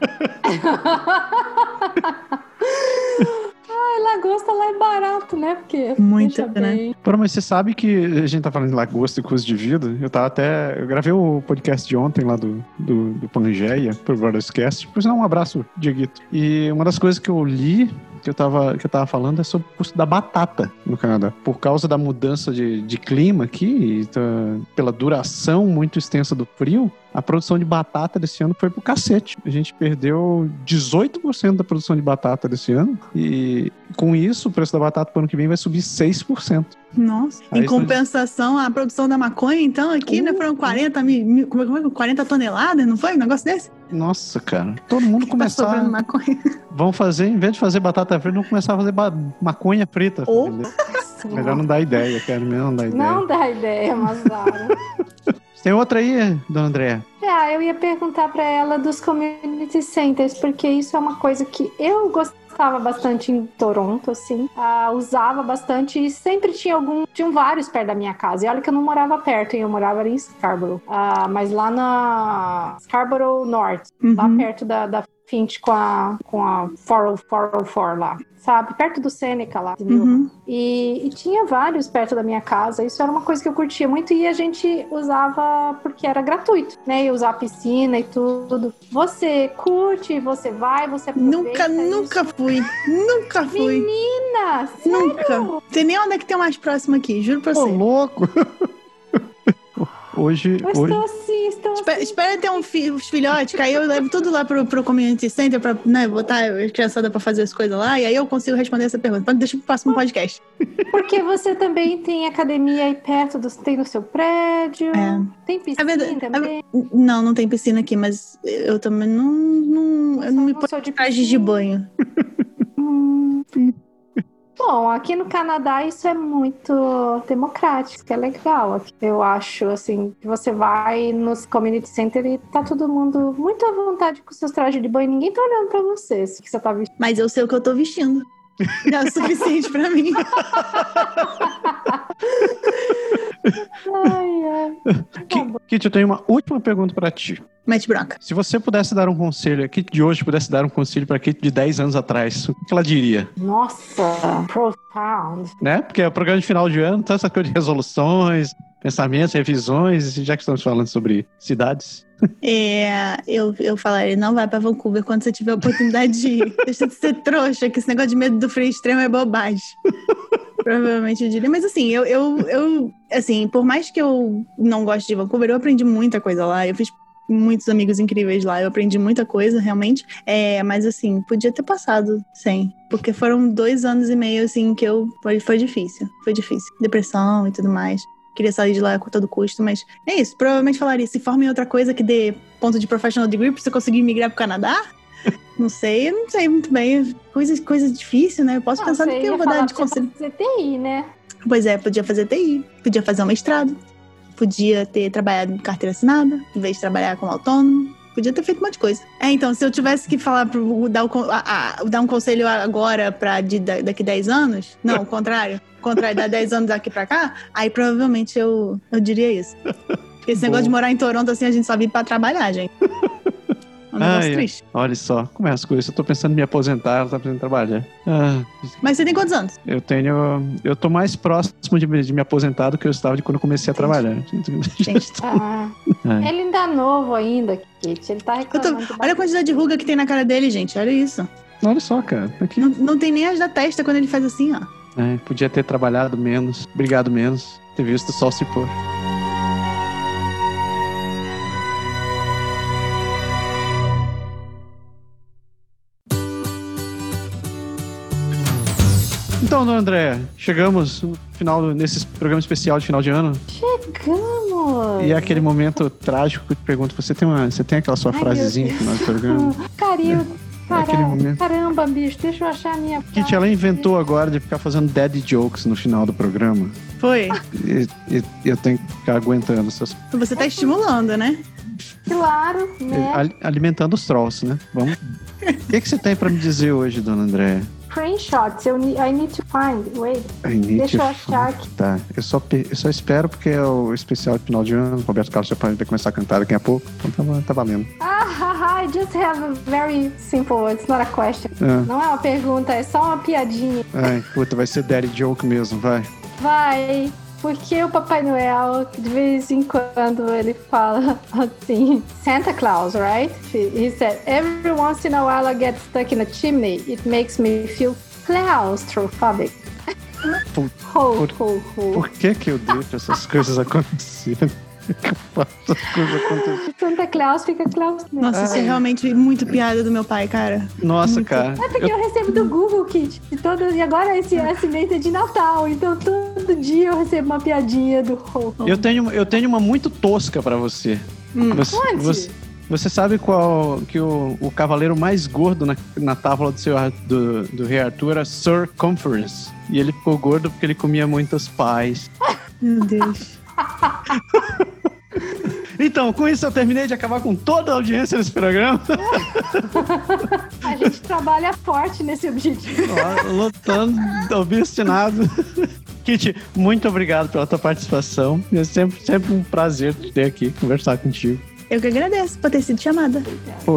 Ai, lagosta lá é barato, né? Porque Muito, veja né? bem. Pô, mas você sabe que a gente tá falando de lagosta e custo de vida. Eu tava até. Eu gravei o podcast de ontem lá do, do, do Pangeia, pro Brotherscast. Por sinal, um abraço, Dieguito. E uma das coisas que eu li. Que eu, tava, que eu tava falando é sobre o custo da batata no Canadá. Por causa da mudança de, de clima aqui, tá- pela duração muito extensa do frio, a produção de batata desse ano foi pro cacete. A gente perdeu 18% da produção de batata desse ano. E com isso, o preço da batata pro ano que vem vai subir 6%. Nossa. Aí em compensação, a produção da maconha, então, aqui, né, Uh. foram 40 mil, mil- como é que foi? 40 toneladas, não foi? Um negócio desse? Nossa, cara. Todo mundo Tá sobrando começar. maconha. Vão fazer, em vez de fazer batata frita, vão começar a fazer maconha frita. Ou- Melhor não dar ideia, cara. Melhor não dar ideia. Não dá ideia, Mazara. Tem outra aí, dona Andréa? Ah, eu ia perguntar pra ela dos community centers, porque isso é uma coisa que eu gostava bastante em Toronto, assim. Ah, usava bastante e sempre tinha algum. Tinham vários perto da minha casa. E olha que eu não morava perto, hein? Eu morava em Scarborough. Ah, mas lá na Scarborough North, lá Uhum. perto da, da Finch com a, com a 404 lá. Sabe? Perto do Seneca lá. Uhum. E, e tinha vários perto da minha casa. Isso era uma coisa que eu curtia muito e a gente usava porque era gratuito, né? E usar a piscina e tudo. Você curte, você vai, você aproveita Nunca, isso? nunca fui. Nunca fui. Menina, sério? Nunca. Tem nem onde é que tem o mais próximo aqui, juro pra Ô, você. louco! Hoje, Eu hoje, estou assim, estou Espera, assim. espera ter um fi, os filhotes, que aí eu levo tudo lá pro, pro community center pra né, botar a criançada pra fazer as coisas lá, e aí eu consigo responder essa pergunta. Então deixa pro próximo podcast. Porque você também tem academia aí perto, do, tem no seu prédio, É. tem piscina verdade- a também. Não, não tem piscina aqui, mas eu também não. não eu não me ponho sou de trajes de banho. Hum. Bom, aqui no Canadá isso é muito democrático, é legal. Eu acho, assim, que você vai nos community center e tá todo mundo muito à vontade com seus trajes de banho, ninguém tá olhando pra você, que você tá vestindo. Mas eu sei o que eu tô vestindo. Já é o suficiente pra mim. Ai, ai. Tá Kit, eu tenho uma última pergunta pra ti. Mete bronca. Se você pudesse dar um conselho, a Kit de hoje pudesse dar um conselho pra Kit de 10 anos atrás, o que ela diria? Nossa, profound. Né? Porque é o programa de final de ano, toda essa coisa de resoluções, pensamentos, revisões, e já que estamos falando sobre cidades. É, eu, eu falaria, não vai pra Vancouver quando você tiver a oportunidade de ir. Deixa de ser trouxa, que esse negócio de medo do frio extremo é bobagem. Provavelmente eu diria. Mas assim, eu, eu, eu, assim, por mais que eu não goste de Vancouver, eu aprendi muita coisa lá. Eu fiz muitos amigos incríveis lá. Eu aprendi muita coisa, realmente. É, mas assim, podia ter passado sem. Porque foram dois anos e meio, assim, que eu. Foi, foi difícil. Foi difícil. Depressão e tudo mais. Queria sair de lá a todo custo, mas é isso. Provavelmente falaria, se forma em outra coisa que dê ponto de professional degree pra você conseguir migrar pro Canadá. Não sei, eu não sei muito bem. Coisa, coisa difícil, né? Eu posso Não, pensar no que eu vou dar de conselho. fazer TI, né? Pois é, podia fazer TI, podia fazer um mestrado, podia ter trabalhado em carteira assinada, em vez de trabalhar como autônomo. Podia ter feito um monte de coisa. É, então, se eu tivesse que falar, pro, dar, o a- a- dar um conselho agora pra de, da- daqui 10 anos, não, o contrário, o contrário, dar 10 anos daqui pra cá, aí provavelmente eu, eu diria isso. Porque esse negócio Bom. de morar em Toronto, assim, a gente só vive pra trabalhar, gente. É um negócio Ai, triste. Olha só, como é as coisas. Eu tô pensando em me aposentar, ela tá pensando em trabalhar. Ah, Mas você tem quantos anos? eu tenho. Eu tô mais próximo de, me- de me aposentar do que eu estava de quando eu comecei a trabalhar. Gente, Ah, Ai. ele ainda é novo ainda, Kate. Ele tá tô- reclamando. de olha a quantidade de ruga que tem na cara dele, gente. Olha isso. Olha só, cara. Aqui, Não, não tem nem as da testa quando ele faz assim, ó. É, podia ter trabalhado menos, brigado menos, ter visto o sol se pôr. Então, dona André, chegamos no final do- nesse programa especial de final de ano. Chegamos! E é aquele momento trágico que eu te pergunto: você tem, uma, você tem aquela sua Ai, frasezinha no final do programa? Carinho. É momento. Caramba, bicho, deixa eu achar a minha. Kit, ela inventou agora de ficar fazendo dead jokes no final do programa. Foi. E, e- e eu tenho que ficar aguentando essas Você tá estimulando, né? Claro, né? Ali- alimentando os trolls, né? Vamos. O que, que você tem pra me dizer hoje, dona André? Screenshots, eu I need to find. Wait. Deixa eu achar aqui. Tá, eu só, eu só espero porque é o especial de final de ano. Roberto Carlos já vai começar a cantar daqui a pouco. Então tá, tá valendo. Ah, haha, I just have a very simple. It's not a question. Ah, Não é uma pergunta, é só uma piadinha. ai, puta, vai ser daddy joke mesmo, vai. Vai. Porque o Papai Noel, de vez em quando, ele fala assim: Santa Claus, right? He said, Every once in a while I get stuck in a chimney. It makes me feel claustrophobic. Por, Ho, Por- ho, ho. por que que eu deixo essas coisas acontecerem? Eu coisas acontecerem? Santa Claus fica Claus. Nossa, isso é realmente muito piada do meu pai, cara. Nossa, Muito. cara. É porque eu... recebo do Google Kit. E, todo... e agora esse, esse mês é de Natal. Então todo dia eu recebo uma piadinha do. Eu tenho, eu tenho uma muito tosca pra você. Hum. Você, você, você sabe qual que o, o cavaleiro mais gordo na, na tábua do, seu, do, do rei Arthur era Sir Conference. E ele ficou gordo porque ele comia muitos pais. Meu Deus. Então, com isso eu terminei de acabar com toda a audiência desse programa. A gente trabalha forte nesse objetivo. Ó, Lutando, obstinado. Kit, muito obrigado pela tua participação. É sempre, sempre um prazer te ter aqui, conversar contigo. Eu que agradeço por ter sido chamada.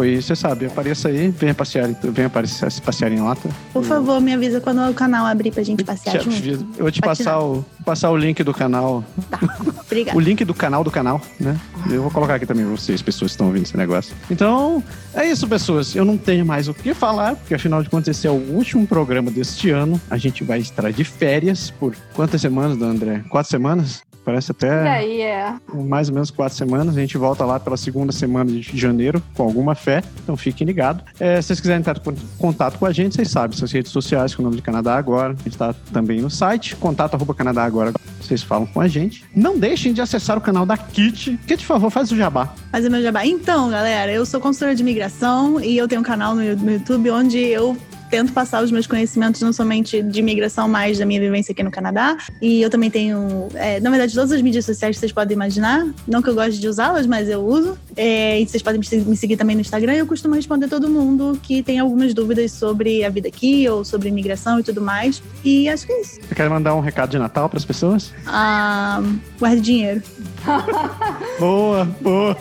E você sabe, apareça aí, venha passear, venha aparecer, se passear em lata. Por favor, me avisa quando o canal abrir pra gente passear Te junto. Eu vou te Patinar. passar o, passar o link do canal. Tá. Obrigada. O link do canal do canal, né? Eu vou colocar aqui também pra vocês, pessoas que estão ouvindo esse negócio. Então, é isso, pessoas. Eu não tenho mais o que falar, porque afinal de contas, esse é o último programa deste ano. A gente vai estar de férias por quantas semanas, André? Quatro semanas? Parece até aí, é. mais ou menos quatro semanas. A gente volta lá pela segunda semana de janeiro, com alguma fé. Então fiquem ligados. É, se vocês quiserem entrar em contato com a gente, vocês sabem, suas redes sociais com o nome de Canadá Agora. A gente está também no site, contato arroba Canadá Agora. Vocês falam com a gente. Não deixem de acessar o canal da Kit. Kit, por favor, faz o jabá. Fazer meu jabá. Então, galera, eu sou consultora de imigração e eu tenho um canal no YouTube onde eu tento passar os meus conhecimentos não somente de imigração, mas da minha vivência aqui no Canadá. E eu também tenho, é, na verdade, todas as mídias sociais que vocês podem imaginar. Não que eu goste de usá-las, mas eu uso. É, e vocês podem me se- me seguir também no Instagram. Eu costumo responder todo mundo que tem algumas dúvidas sobre a vida aqui ou sobre imigração e tudo mais. E acho que é isso. Você quer mandar um recado de Natal para as pessoas? Ah, guarde dinheiro. Boa, boa.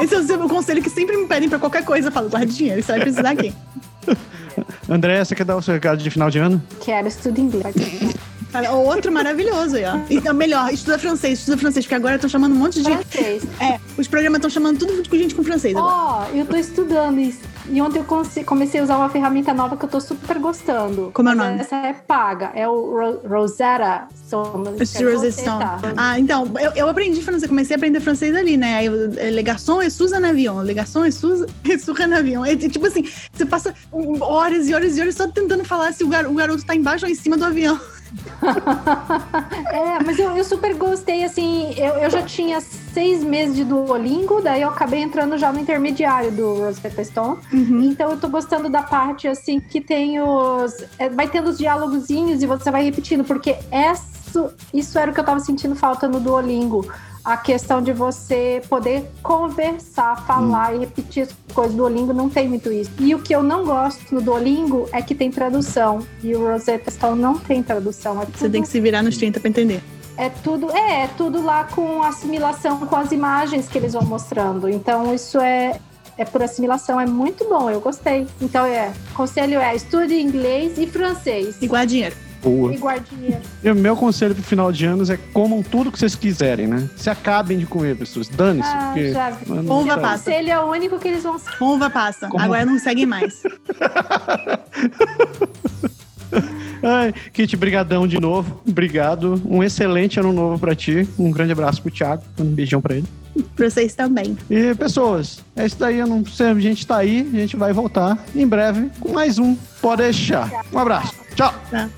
Esse é o conselho que sempre me pedem pra qualquer coisa. Eu falo, guarde dinheiro, você vai precisar aqui. André, você quer dar o seu recado de final de ano? Quero estudo inglês. Outro maravilhoso aí, ó. Então, melhor, estuda francês, estuda francês, porque agora estão chamando um monte de. Francês. É, os programas estão chamando tudo com gente com francês. Ó, eu tô estudando isso. E ontem eu comecei a usar uma ferramenta nova que eu tô super gostando. Como é o nome? Essa é paga. É o Ro Rosetta Stone. Rosetta Stone. tá? Ah, então, eu, eu aprendi francês, comecei a aprender francês ali, né? Aí, eu- é, Le garçon et Suza no avião. Le garçon et avião. É, tipo assim, você passa horas e horas e horas só tentando falar se o, gar- o garoto tá embaixo ou em cima do avião. É, mas eu, eu super gostei, assim, eu, eu já tinha seis meses de Duolingo, daí eu acabei entrando já no intermediário do Rosetta Stone. Então eu tô gostando da parte, assim, que tem os... é, vai tendo os diálogozinhos e você vai repetindo, porque isso, isso era o que eu tava sentindo falta no Duolingo. A questão de você poder conversar, falar e repetir as coisas do Duolingo não tem muito isso. E o que eu não gosto no Duolingo é que tem tradução. E o Rosetta Stone não tem tradução. É Você tem que se virar nos 30 pra entender. é tudo, é, é tudo lá com assimilação com as imagens que eles vão mostrando. Então isso é é por assimilação, é muito bom, eu gostei. Então é, conselho é estude inglês e francês. Igual a dinheiro. Boa. E guardinha. E o meu conselho pro final de anos é comam tudo que vocês quiserem, né? Se acabem de comer, pessoas. Dane-se, Ah, porque. já vi. Mano, Uva sabe? passa. Conselho é o único que eles vão Com uva passa. Como? Agora não seguem mais. Ai, Kit, brigadão de novo. Obrigado. Um excelente ano novo pra ti. Um grande abraço pro Thiago. Um beijão pra ele. pra vocês também. E, pessoas, é isso daí. Eu não sei, a gente tá aí. A gente vai voltar em breve com mais um. Pode deixar. Um abraço. Tchau. Tá?